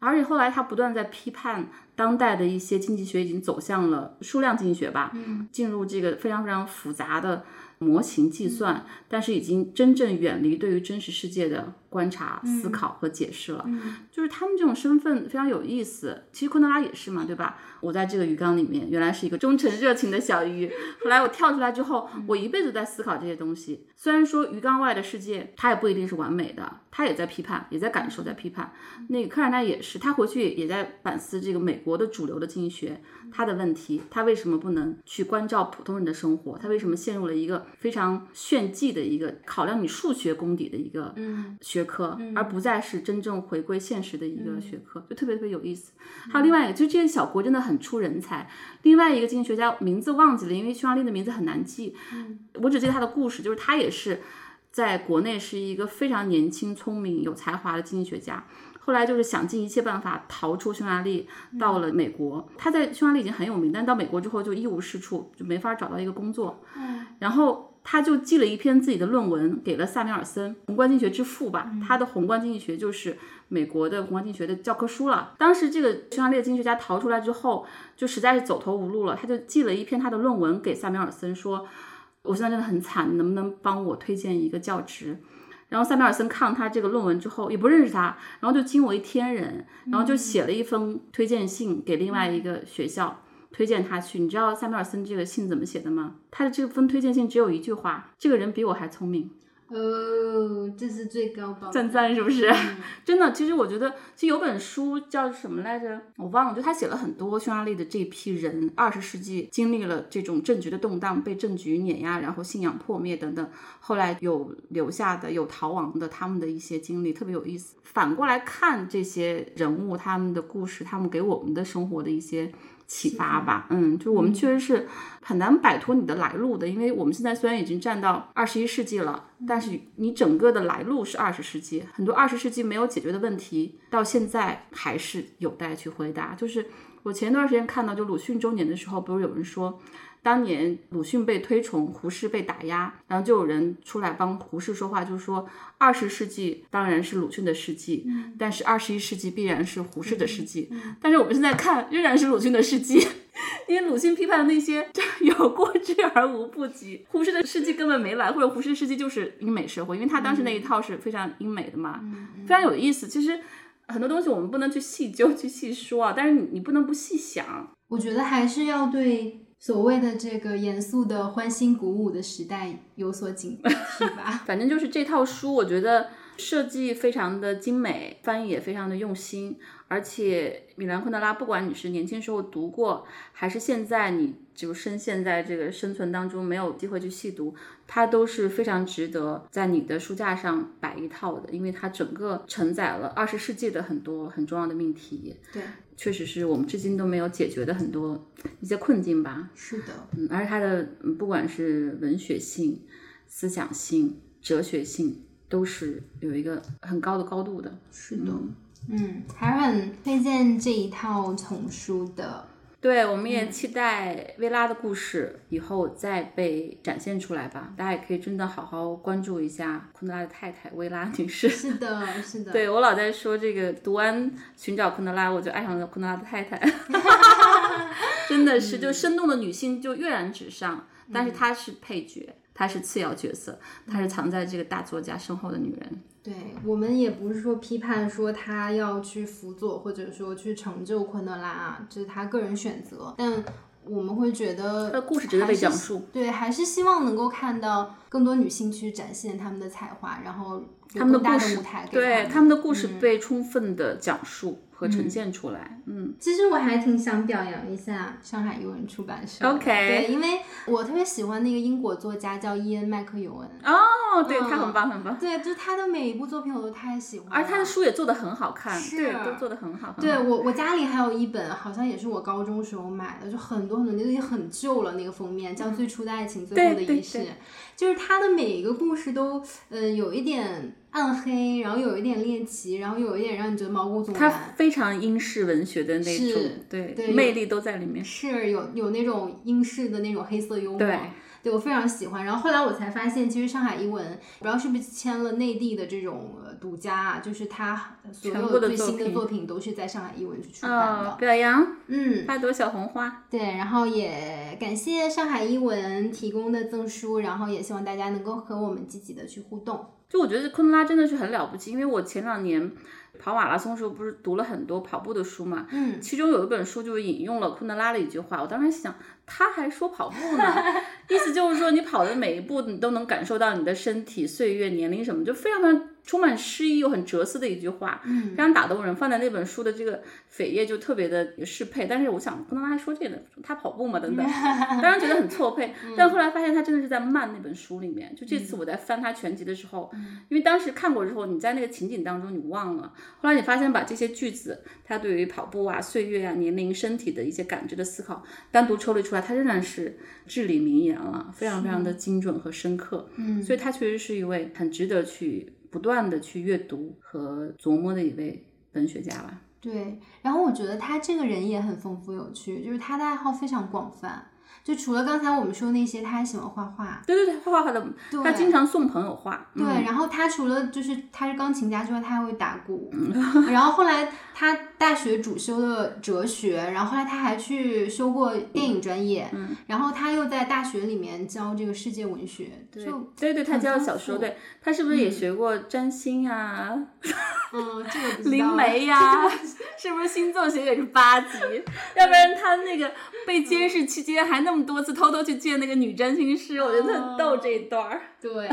S5: 而且后来他不断在批判当代的一些经济学已经走向了数量经济学吧，进入这个非常非常复杂的模型计算，但是已经真正远离对于真实世界的观察、思考和解释了。就是他们这种身份非常有意思。其实昆德拉也是嘛，对吧？我在这个鱼缸里面，原来是一个忠诚热情的小鱼，后来我跳出来之后，我一辈子在思考这些东西。虽然说鱼缸外的世界它也不一定是完美的，它也在批判，也在感受，在批判。那个科尔奈也是，他回去也在反思这个美国的主流的经济学，他的问题，他为什么不能去关照普通人的生活？他为什么陷入了一个非常炫技的一个考量你数学功底的一个学科，而不再是真正回归现实的一个学科，就特别特别有意思。还有另外一个，就这些小国真的很出人才。另外一个经济学家名字忘记了，因为匈牙利的名字很难记，我只记得他的故事，就是他也是在国内是一个非常年轻、聪明、有才华的经济学家。后来就是想尽一切办法逃出匈牙利，到了美国。他在匈牙利已经很有名，但到美国之后就一无是处，就没法找到一个工作。然后他就寄了一篇自己的论文给了萨缪尔森，宏观经济学之父吧。他的宏观经济学就是美国的宏观经济学的教科书了。当时这个匈牙利的经济学家逃出来之后，就实在是走投无路了，他就寄了一篇他的论文给萨缪尔森，说：“我现在真的很惨，能不能帮我推荐一个教职？”然后萨缪尔森看了他这个论文之后，也不认识他，然后就惊为天人，然后就写了一封推荐信给另外一个学校。推荐他去，你知道塞缪尔森这个信怎么写的吗？他的这封推荐信只有一句话：这个人比我还聪明。
S6: 哦，这是最高褒
S5: 赞赞是不是？真的，其实我觉得，其实有本书叫什么来着？我忘了。就他写了很多匈牙利的这批人，二十世纪经历了这种政局的动荡，被政局碾压，然后信仰破灭等等，后来有留下的，有逃亡的，他们的一些经历特别有意思。反过来看这些人物，他们的故事，他们给我们的生活的一些。启发吧，嗯，就我们确实是很难摆脱你的来路的，因为我们现在虽然已经站到二十一世纪了，但是你整个的来路是二十世纪，很多二十世纪没有解决的问题，到现在还是有待去回答。就是我前段时间看到，就鲁迅周年的时候，不是有人说。当年鲁迅被推崇，胡适被打压，然后就有人出来帮胡适说话，就是说二十世纪当然是鲁迅的世纪，但是二十一世纪必然是胡适的世纪。但是我们现在看仍然是鲁迅的世纪，[laughs] 因为鲁迅批判的那些有过之而无不及，胡适的世纪根本没来，或者胡适的世纪就是英美社会，因为他当时那一套是非常英美的嘛，非常有意思。其实很多东西我们不能去细究去细说啊，但是你你不能不细想。
S6: 我觉得还是要对。所谓的这个严肃的欢欣鼓舞的时代有所警惕 [laughs] 吧。[laughs]
S5: 反正就是这套书，我觉得设计非常的精美，翻译也非常的用心。而且米兰昆德拉，不管你是年轻时候读过，还是现在你就深陷在这个生存当中没有机会去细读，它都是非常值得在你的书架上摆一套的，因为它整个承载了二十世纪的很多很重要的命题。
S6: 对。
S5: 确实是我们至今都没有解决的很多一些困境吧。
S6: 是的，
S5: 嗯，而且它的不管是文学性、思想性、哲学性，都是有一个很高的高度的。
S6: 是的，嗯，还是很推荐这一套丛书的。
S5: 对，我们也期待薇拉的故事以后再被展现出来吧。大家也可以真的好好关注一下昆德拉的太太薇拉女士。
S6: 是的，是的。[laughs]
S5: 对我老在说这个，读完《寻找昆德拉》，我就爱上了昆德拉的太太。[laughs] 真的是，就生动的女性就跃然纸上，但是她是配角，她是次要角色，她是藏在这个大作家身后的女人。
S6: 对我们也不是说批判说她要去辅佐或者说去成就昆德拉啊，这是她个人选择。但我们会觉得
S5: 她的故事值得被讲述。
S6: 对，还是希望能够看到更多女性去展现她们的才华，然后
S5: 他们的
S6: 故事，
S5: 对他
S6: 们
S5: 的故事被充分的讲述。和呈现出来，嗯，
S6: 其实我还挺想表扬一下上海译文出版社
S5: ，OK，
S6: 对，因为我特别喜欢那个英国作家叫伊恩麦克尤恩，
S5: 哦，对他很棒很棒，
S6: 对，就他的每一部作品我都太喜欢，
S5: 而他的书也做的很好看，
S6: 是，
S5: 都做的很好，
S6: 对我我家里还有一本，好像也是我高中时候买的，就很多很多，那个已经很旧了，那个封面叫《最初的爱情，最后的仪式》，就是他的每一个故事都，呃，有一点。暗黑，然后有一点猎奇，然后有一点让你觉得毛骨悚然。
S5: 它非常英式文学的那种，
S6: 对
S5: 对，魅力都在里面。
S6: 是有有那种英式的那种黑色幽默，
S5: 对，
S6: 我非常喜欢。然后后来我才发现，其实上海译文不知道是不是签了内地的这种独家啊，就是他所有最新的作品都是在上海译文去出版的。
S5: 表扬，
S6: 嗯，
S5: 花朵小红花。
S6: 对，然后也感谢上海译文提供的赠书，然后也希望大家能够和我们积极的去互动。
S5: 就我觉得昆德拉真的是很了不起，因为我前两年跑马拉松的时候不是读了很多跑步的书嘛，
S6: 嗯，
S5: 其中有一本书就引用了昆德拉的一句话，我当时想他还说跑步呢，意思就是说你跑的每一步你都能感受到你的身体、岁月、年龄什么，就非常的。充满诗意又很哲思的一句话，
S6: 嗯，
S5: 非常打动人。放在那本书的这个扉页就特别的适配。但是我想，昆德拉还说这个，他跑步嘛等等，[laughs] 当然觉得很错配。但后来发现他真的是在慢那本书里面。就这次我在翻他全集的时候，因为当时看过之后，你在那个情景当中你忘了，后来你发现把这些句子，他对于跑步啊、岁月啊、年龄、身体的一些感知的思考，单独抽离出来，他仍然是至理名言了，非常非常的精准和深刻。
S6: 嗯，
S5: 所以他确实是一位很值得去。不断的去阅读和琢磨的一位文学家吧。
S6: 对，然后我觉得他这个人也很丰富有趣，就是他的爱好非常广泛。就除了刚才我们说那些，他还喜欢画画。
S5: 对对对，画画画的，他经常送朋友画。
S6: 对，
S5: 嗯
S6: 然后他除了就是他是钢琴家之外，他还会打鼓。然后后来他大学主修的哲学，然后后来他还去修过电影专业。
S5: 嗯
S6: 然后他又在大学里面教这个世界文学，
S5: 对
S6: 就
S5: 对对，他教小说，对他是不是也学过占星啊、
S6: 嗯，这个 [laughs]
S5: 灵媒呀、[laughs] 是不是星座学也是八级？[laughs] 要不然他那个被监视期间还那么多次偷偷去见那个女占星师，我觉得很逗这一段儿。
S6: 对，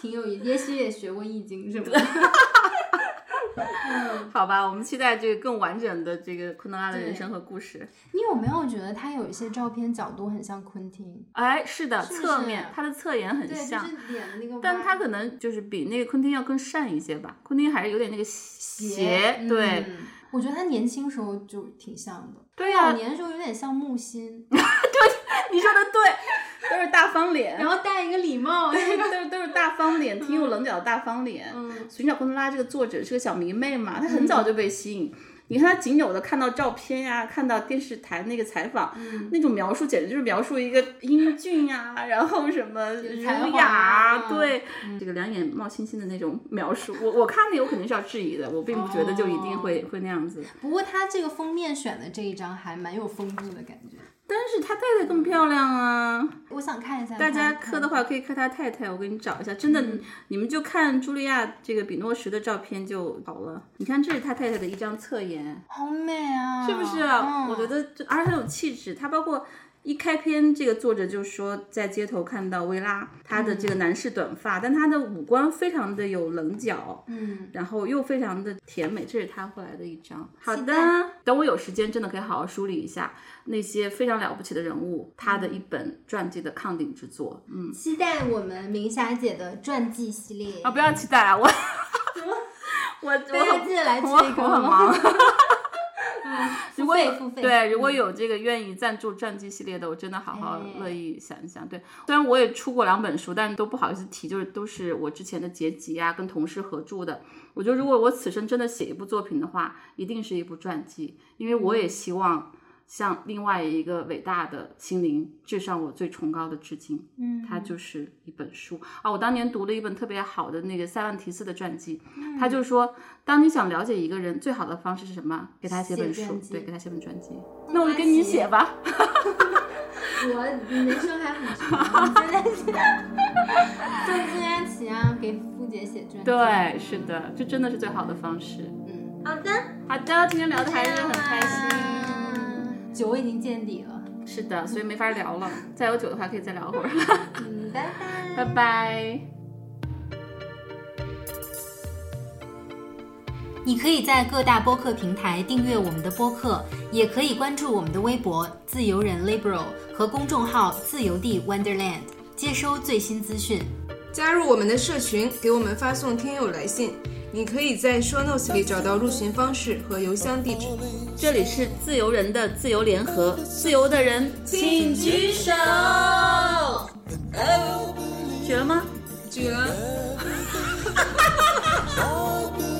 S6: 挺有意思，也许也学过易经什么的。
S5: 好吧，我们期待这个更完整的这个昆德拉的人生和故事。
S6: 你有没有觉得他有一些照片角度很像昆汀？
S5: 哎，是的，侧面他的侧颜很，像。
S6: 就是脸的那个，
S5: 但他可能就是比那个昆汀要更善一些吧，昆汀还是有点那个邪，对、
S6: 嗯。我觉得他年轻时候就挺像的，
S5: 对呀、
S6: 老年的时候有点像木心，[laughs] 对
S5: 你说的对，[laughs] 都是大方脸，
S6: 然后戴一个礼帽，
S5: 对，都是都是大方脸，挺有棱角的大方脸。
S6: 嗯，
S5: 寻找昆德拉这个作者是个小迷妹嘛，她很早就被吸引。你看她仅有的看到照片呀、看到电视台那个采访，
S6: 嗯。
S5: 那种描述简直就是描述一个英俊啊，[laughs] 然后什么儒雅对，这个两眼冒星星的那种描述，我我看那个我肯定是要质疑的，我并不觉得就一定会、会那样子。
S6: 不过他这个封面选的这一张还蛮有风度的感觉，
S5: 但是他太太更漂亮啊！
S6: 我想看一下。
S5: 大家磕的话可以磕他太太，我给你找一下，真的，
S6: 嗯
S5: 你们就看茱莉亚这个比诺什的照片就好了。你看，这是他太太的一张侧颜，
S6: 好美啊，
S5: 是不是？
S6: 嗯
S5: 我觉得就，而且很有气质。他包括一开篇，这个作者就说在街头看到薇拉，她的这个男士短发，但她的五官非常的有棱角，
S6: 嗯，
S5: 然后又非常的甜美，这是他后来的一张。好的，等我有时间，真的可以好好梳理一下那些非常了不起的人物，他的一本传记的抗顶之作。嗯，
S6: 期待我们明霞姐的传记系列
S5: 啊，不要期待啊，我我我
S6: 大家记得来
S5: 我
S6: 催更
S5: 我很忙。如果有
S6: 付费
S5: 对，如果
S6: 嗯
S5: 有这个愿意赞助传记系列的，我真的好好
S6: 哎
S5: 乐意想一想。对，虽然我也出过两本书，但是都不好意思提，就是都是我之前的结集啊，跟同事合著的。我觉得如果我此生真的写一部作品的话，一定是一部传记，因为我也希望向另外一个伟大的心灵致上我最崇高的致敬。
S6: 嗯，
S5: 它就是一本书啊！我当年读了一本特别好的那个塞万提斯的传记，
S6: 嗯
S5: 他就说，当你想了解一个人，最好的方式是什么？给他写本书对，给他写本传记。那我就跟你写吧。
S6: 我你人生还很长，你现在写，像金安琪啊，给付姐写传记。
S5: 对，是的，这真的是最好的方式。
S6: 嗯，好的，
S5: 好的，今天聊的还是很开心。
S6: 心。酒已经见底了，
S5: 是的，所以没法聊了。再有酒的话，可以再聊会儿。
S6: 嗯，拜拜。
S5: 拜拜。
S4: 你可以在各大播客平台订阅我们的播客，也可以关注我们的微博“自由人 Liberal” 和公众号“自由地 Wonderland”，接收最新资讯。
S3: 加入我们的社群，给我们发送听友来信。你可以在 show notes 里找到入群方式和邮箱地址。
S5: 这里是自由人的自由联合，自由的人请举手。举了吗？
S3: 举了。[laughs]